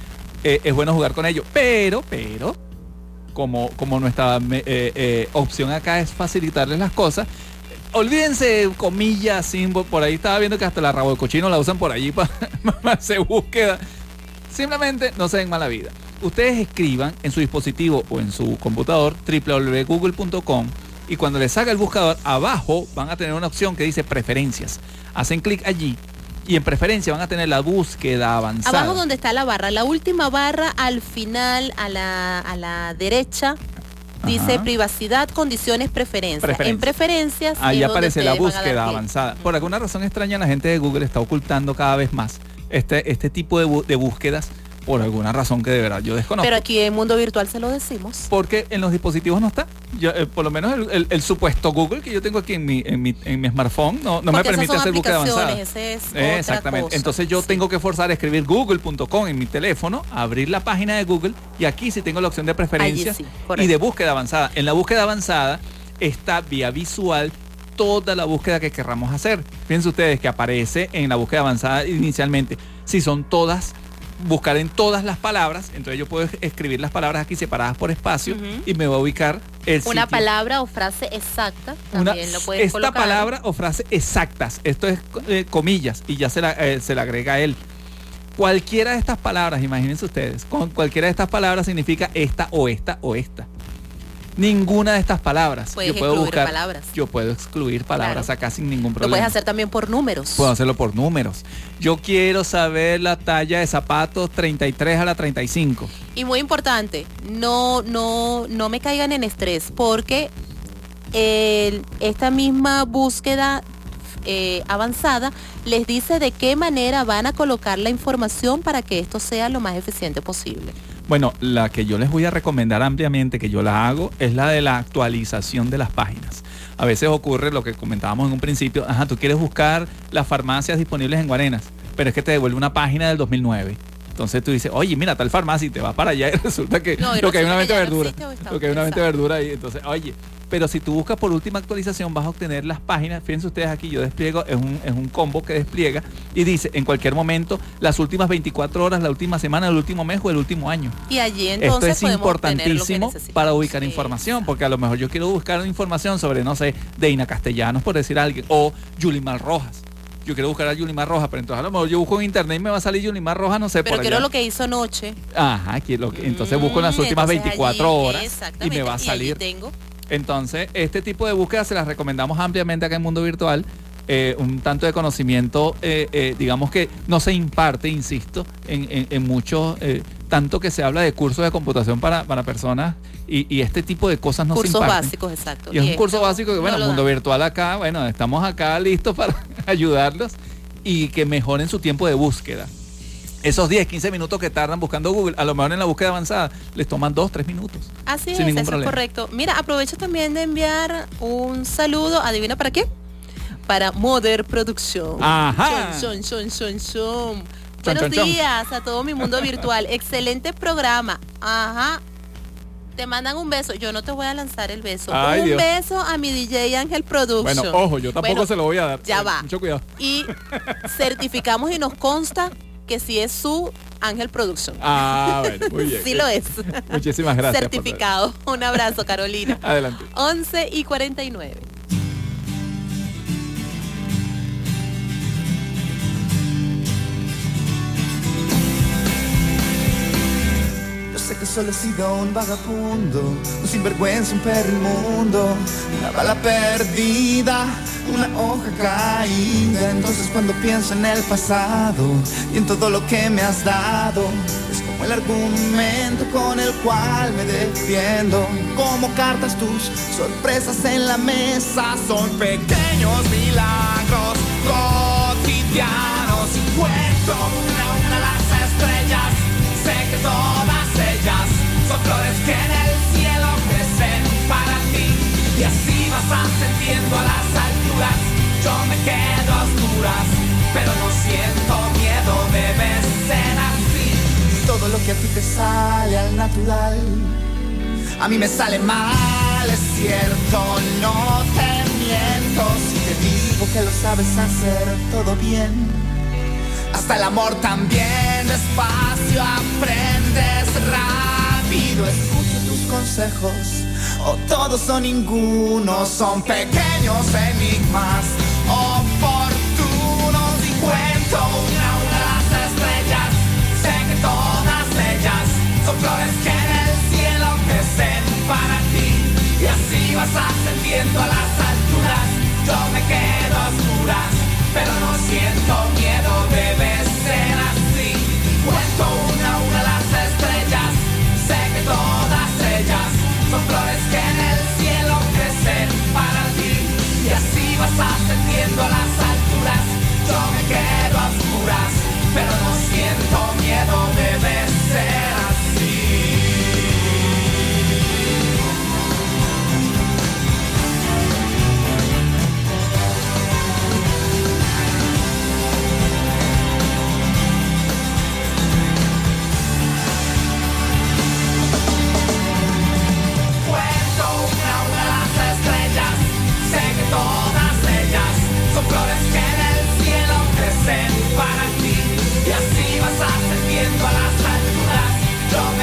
D: eh, es bueno jugar con ello. Pero, pero, como, como nuestra eh, eh, opción acá es facilitarles las cosas, olvídense comillas, símbolos, por ahí estaba viendo que hasta la rabo de cochino la usan por allí para, hacer búsqueda. Simplemente no se den mala vida. Ustedes escriban en su dispositivo o en su computador www.google.com y cuando les salga el buscador, abajo van a tener una opción que dice preferencias. Hacen clic allí y en preferencia van a tener la búsqueda avanzada.
C: Abajo donde está la barra, la última barra al final, a la, a la derecha, dice
D: Ajá.
C: privacidad, condiciones, preferencias. En preferencias
D: Ahí aparece la búsqueda avanzada. Por alguna razón extraña, la gente de Google está ocultando cada vez más este, este tipo de, bu- de búsquedas por alguna razón que de verdad yo desconozco.
C: Pero aquí en Mundo Virtual se lo decimos.
D: porque en los dispositivos no está. Yo, eh, por lo menos el, el- el supuesto Google que yo tengo aquí en mi, en mi, en mi smartphone no, no me permite hacer búsqueda avanzada.
C: ese es
D: Eh, Exactamente.
C: cosa.
D: Entonces yo tengo que forzar a escribir google.com en mi teléfono, abrir la página de Google y aquí sí tengo la opción de preferencias
C: sí,
D: y de búsqueda avanzada. En la búsqueda avanzada está vía visual toda la búsqueda que querramos hacer. Fíjense ustedes que aparece en la búsqueda avanzada inicialmente. Si son todas, buscar en todas las palabras, entonces yo puedo escribir las palabras aquí separadas por espacio y me va a ubicar el
C: Una
D: sitio.
C: palabra o frase exacta
D: Una-
C: también lo puedes
D: esta
C: colocar.
D: palabra o frase exactas. Esto es eh, comillas y ya se la, eh, se la agrega él. Cualquiera de estas palabras, imagínense ustedes, con cualquiera de estas palabras significa esta o esta o esta. Ninguna de estas palabras.
C: Puedes
D: yo puedo
C: excluir
D: buscar.
C: palabras.
D: Yo puedo excluir palabras
C: Claro.
D: acá sin ningún
C: Lo
D: problema.
C: puedes hacer también por números.
D: Puedo hacerlo por números. Yo quiero saber la talla de zapatos 33 a la 35.
C: Y muy importante, no, no, no me caigan en estrés porque el- esta misma búsqueda eh, avanzada les dice de qué manera van a colocar la información para que esto sea lo más eficiente posible.
D: Bueno, la que yo les voy a recomendar ampliamente, que yo la hago, es la de la actualización de las páginas. A veces ocurre lo que comentábamos en un principio, ajá, tú quieres buscar las farmacias disponibles en Guarenas, pero es que te devuelve una página del 2009. Entonces tú dices, oye, mira, tal farmacia y te vas para allá y resulta que
C: No, y
D: lo que hay una venta verdura. Lo que hay una venta de verdura ahí. Entonces, oye, pero si tú buscas por última actualización vas a obtener las páginas. Fíjense ustedes aquí, yo despliego, es un, es un combo que despliega y dice en cualquier momento las últimas 24 horas, la última semana, el último mes o el último año.
C: Y allí
D: Esto
C: entonces
D: es
C: lo que
D: importantísimo para ubicar información, porque a lo mejor yo quiero buscar información sobre, no sé, Deina Castellanos, por decir alguien, o Yulimar Rojas. Yo quiero buscar a Yulimar Rojas, pero entonces a lo mejor yo busco en internet y me va a salir Yulimar Rojas, no sé,
C: Pero
D: por
C: quiero
D: allá.
C: lo que hizo anoche.
D: Ajá, aquí lo que- entonces busco en las
C: Mm,
D: últimas
C: entonces
D: 24
C: allí,
D: horas y me va a salir.
C: tengo.
D: Entonces, este tipo de búsquedas se las recomendamos ampliamente acá en Mundo Virtual. Eh, un tanto de conocimiento, eh, eh, digamos que no se imparte, insisto, en, en- en muchos, tanto que se habla de cursos de computación para, para personas y, y este tipo de cosas no se
C: Cursos
D: imparten.
C: básicos, exacto.
D: Y es un curso básico que,
C: no
D: bueno, Mundo
C: dan.
D: Virtual acá, bueno, estamos acá listos para ayudarlos y que mejoren su tiempo de búsqueda. Esos 10, 15 minutos que tardan buscando Google, a lo mejor en la búsqueda avanzada les toman 2, 3 minutos.
C: Así es, eso
D: problema.
C: es correcto. Mira, aprovecho también de enviar un saludo, adivina para qué, para Moder Producción.
D: Ajá.
C: Chon, chon, chon. Chon, Buenos días a todo mi mundo virtual. Excelente programa. Ajá. Te mandan un beso. Yo no te voy a lanzar el beso.
D: Ay,
C: un
D: Dios.
C: beso a mi DJ Ángel Production.
D: Bueno, ojo, yo tampoco
C: Bueno,
D: se lo voy a dar.
C: Ya
D: Eh,
C: va.
D: Mucho cuidado.
C: Y certificamos y nos consta que sí es su Ángel Production.
D: Ah, bueno, muy bien.
C: Sí lo es.
D: Muchísimas gracias.
C: Certificado. Un abrazo, Carolina.
D: Adelante.
C: 11 y 49.
G: Solo he sido un vagabundo, un sinvergüenza, un perro inmundo, una bala perdida, una hoja caída. Entonces cuando pienso en el pasado y en todo lo que me has dado, es como el argumento con el cual me defiendo. Como cartas tus sorpresas en la mesa son pequeños milagros cotidianos. Cuento una a una las estrellas. Sé que son flores que en el cielo crecen para ti. Y así vas ascendiendo a las alturas. Yo me quedo a oscuras, pero no siento miedo, debes ser así. Todo lo que a ti te sale al natural, a mí me sale mal, es cierto, no te miento. Si te digo que lo sabes hacer todo bien. Hasta el amor también despacio aprendes rápido. Escucho tus consejos, o todos o ninguno. Son pequeños enigmas oportunos y cuento una a una las estrellas. Sé que todas ellas son flores que en el cielo crecen para ti. Y así vas ascendiendo a las alturas. Yo me quedo a oscuras, pero no siento miedo, debe ser así. Cuento ascendiendo a las alturas, yo me quedo a oscuras, pero no siento miedo, debe ser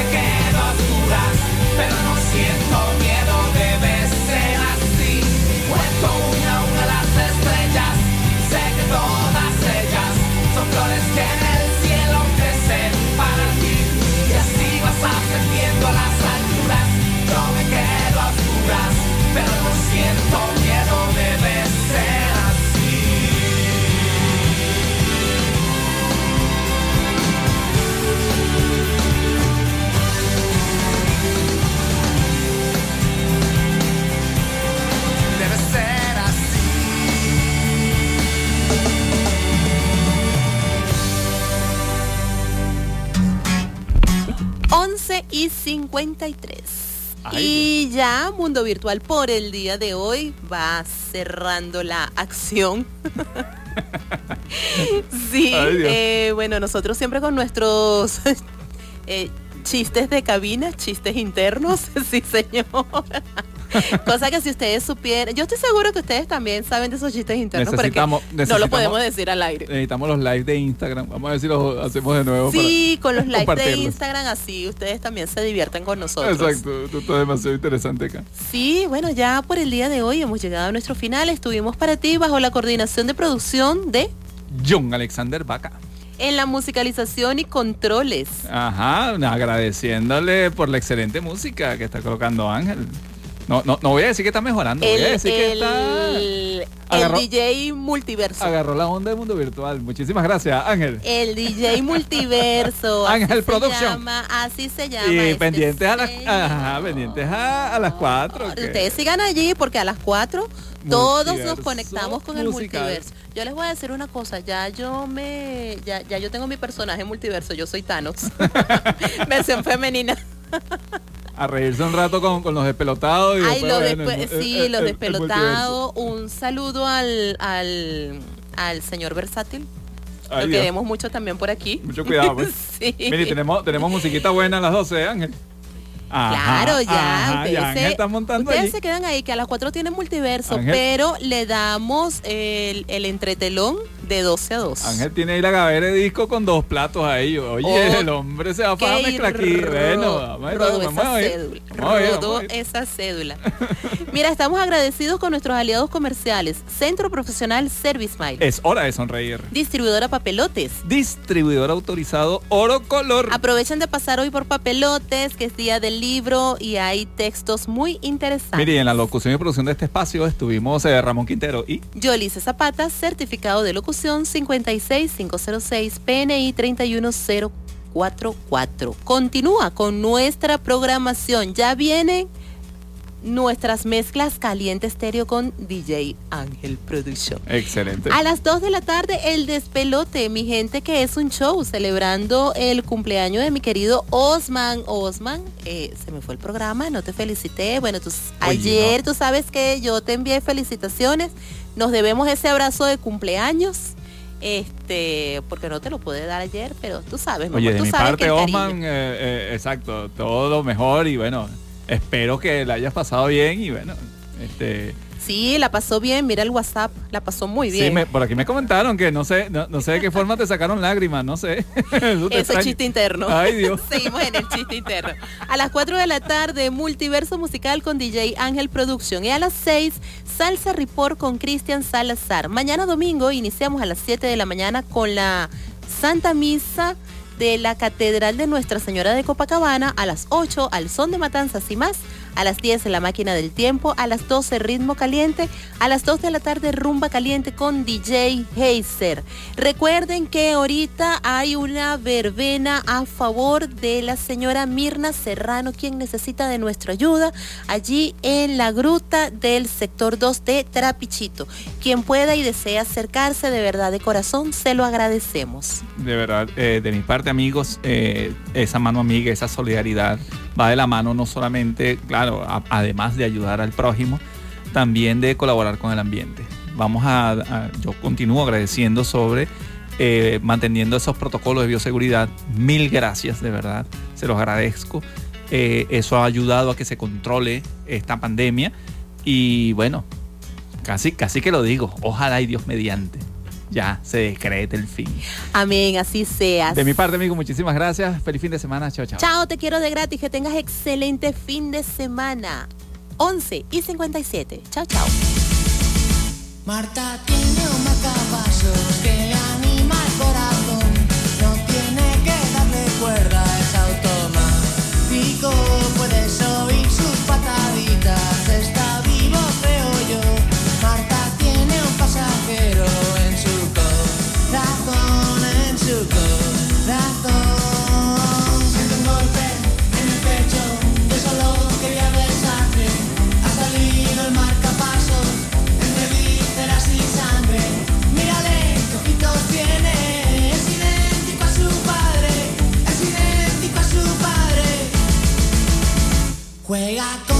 G: me
C: 53.
D: Ay,
C: y ya Mundo Virtual por el día de hoy va cerrando la acción. sí,
D: Ay,
C: eh, bueno, nosotros siempre con nuestros eh, chistes de cabina, chistes internos, sí señor. Cosa que si ustedes supieran, yo estoy seguro que ustedes también saben de esos chistes internos,
D: Necesitamos-
C: no lo podemos decir al aire.
D: Necesitamos los live de Instagram. Vamos a ver si los hacemos de nuevo.
C: Sí, con los likes de. Instagram así, ustedes también se divierten con nosotros.
D: Exacto, esto está demasiado interesante acá.
C: Sí, bueno, ya por el día de hoy hemos llegado a nuestro final. Estuvimos para ti bajo la coordinación de producción de
D: John Alexander Vaca.
C: En la musicalización y controles.
D: Ajá, agradeciéndole por la excelente música que está colocando Ángel. No, no, no voy a decir que está mejorando, voy a
C: El,
D: decir que
C: el-
D: está...
C: el DJ multiverso.
D: Agarró la onda del mundo virtual. Muchísimas gracias, Ángel.
C: El DJ multiverso.
D: Ángel Production.
C: llama, así se llama.
D: Y
C: este
D: pendientes a las ajá, pendientes a, a las 4.
C: Ustedes sigan allí porque a las 4 todos nos conectamos con el multiverso. Yo les voy a decir una cosa, ya yo me ya, ya yo tengo mi personaje multiverso, yo soy Thanos. Versión femenina.
D: A reírse un rato con, con los despelotados. Y
C: Ay,
D: después,
C: lo
D: bueno,
C: despe-
D: el-
C: sí,
D: el-
C: los
D: el-
C: despelotados. Un saludo al, al, al señor versátil.
D: Ay,
C: Lo
D: Dios.
C: queremos mucho también por aquí.
D: Mucho cuidado, pues.
C: sí.
D: Mire, tenemos, tenemos musiquita buena a las 12, Ángel. Ajá,
C: Claro, ya.
D: ajá,
C: ustedes
D: ya
C: se,
D: montando
C: ustedes
D: allí.
C: se quedan ahí, que a las 4 tienen multiverso,
D: Ángel.
C: pero le damos el, el entretelón de 12 a 2.
D: Ángel tiene ahí la gavera de disco con dos platos ahí. Oye,
C: Oh,
D: el hombre se va para
C: Qué
D: mezclar aquí. Bueno, vamos
C: rodó
D: vamos
C: cédula. Rodó esa cédula. Mira, estamos agradecidos con nuestros aliados comerciales. Centro Profesional Service Mile.
D: Es hora de sonreír.
C: Distribuidora Papelotes.
D: Distribuidor autorizado Oro Color.
C: Aprovechen de pasar hoy por Papelotes, que es día del libro y hay textos muy interesantes.
D: Mire, y en la locución y producción de este espacio estuvimos eh, Ramón Quintero y
C: Yolice Zapata, certificado de locución 56506, PNI 31044. Continúa con nuestra programación. Ya vienen nuestras mezclas caliente estéreo con DJ Ángel Production.
D: excelente.
C: A las 2 de la tarde, el despelote, mi gente, que es un show celebrando el cumpleaños de mi querido Osman. Osman, eh, se me fue el programa, no te felicité. Bueno, tú, ayer tú sabes que yo te envié felicitaciones. Nos debemos ese abrazo de cumpleaños. Este, porque no te lo pude dar ayer, pero tú sabes, mi
D: Oye,
C: amor,
D: de
C: tú
D: mi
C: sabes
D: parte,
C: que el cariño-
D: Osman, eh, eh, exacto, todo mejor y bueno, espero que la hayas pasado bien y bueno, este...
C: Sí, la pasó bien, mira el WhatsApp, la pasó muy bien.
D: Sí, me- por aquí me comentaron que no sé, no, no sé de qué forma te sacaron lágrimas, no sé. Eso
C: Ese
D: extraño.
C: chiste interno.
D: Ay, Dios.
C: Seguimos en el chiste interno. A las 4 de la tarde, multiverso musical con DJ Ángel Production. Y a las 6, Salsa Report con Cristian Salazar. Mañana domingo iniciamos a las 7 de la mañana con la Santa Misa de la Catedral de Nuestra Señora de Copacabana. A las 8, al son de matanzas y más. A las 10 la máquina del tiempo, a las 12 ritmo caliente, a las 2 de la tarde rumba caliente con DJ Heiser. Recuerden que ahorita hay una verbena a favor de la señora Mirna Serrano, quien necesita de nuestra ayuda, allí en la gruta del sector 2 de Trapichito. Quien pueda y desea acercarse de verdad de corazón, se lo agradecemos.
D: De verdad, eh, de mi parte, amigos, eh, esa mano amiga, esa solidaridad va de la mano no solamente, claro, además de ayudar al prójimo, también de colaborar con el ambiente. Vamos a, a- yo continúo agradeciendo sobre eh, manteniendo esos protocolos de bioseguridad. Mil gracias, de verdad, se los agradezco. Eh, eso ha ayudado a que se controle esta pandemia y bueno, casi, casi que lo digo, ojalá y Dios mediante. Ya se decrete el fin.
C: Amén, así seas.
D: De mi parte, amigo, muchísimas gracias. Feliz fin de semana. Chao, chao.
C: Chao, te quiero de gratis. Que tengas excelente fin de semana. 11 y 57. Chao, chao.
L: Marta tiene un macapazo que Juega con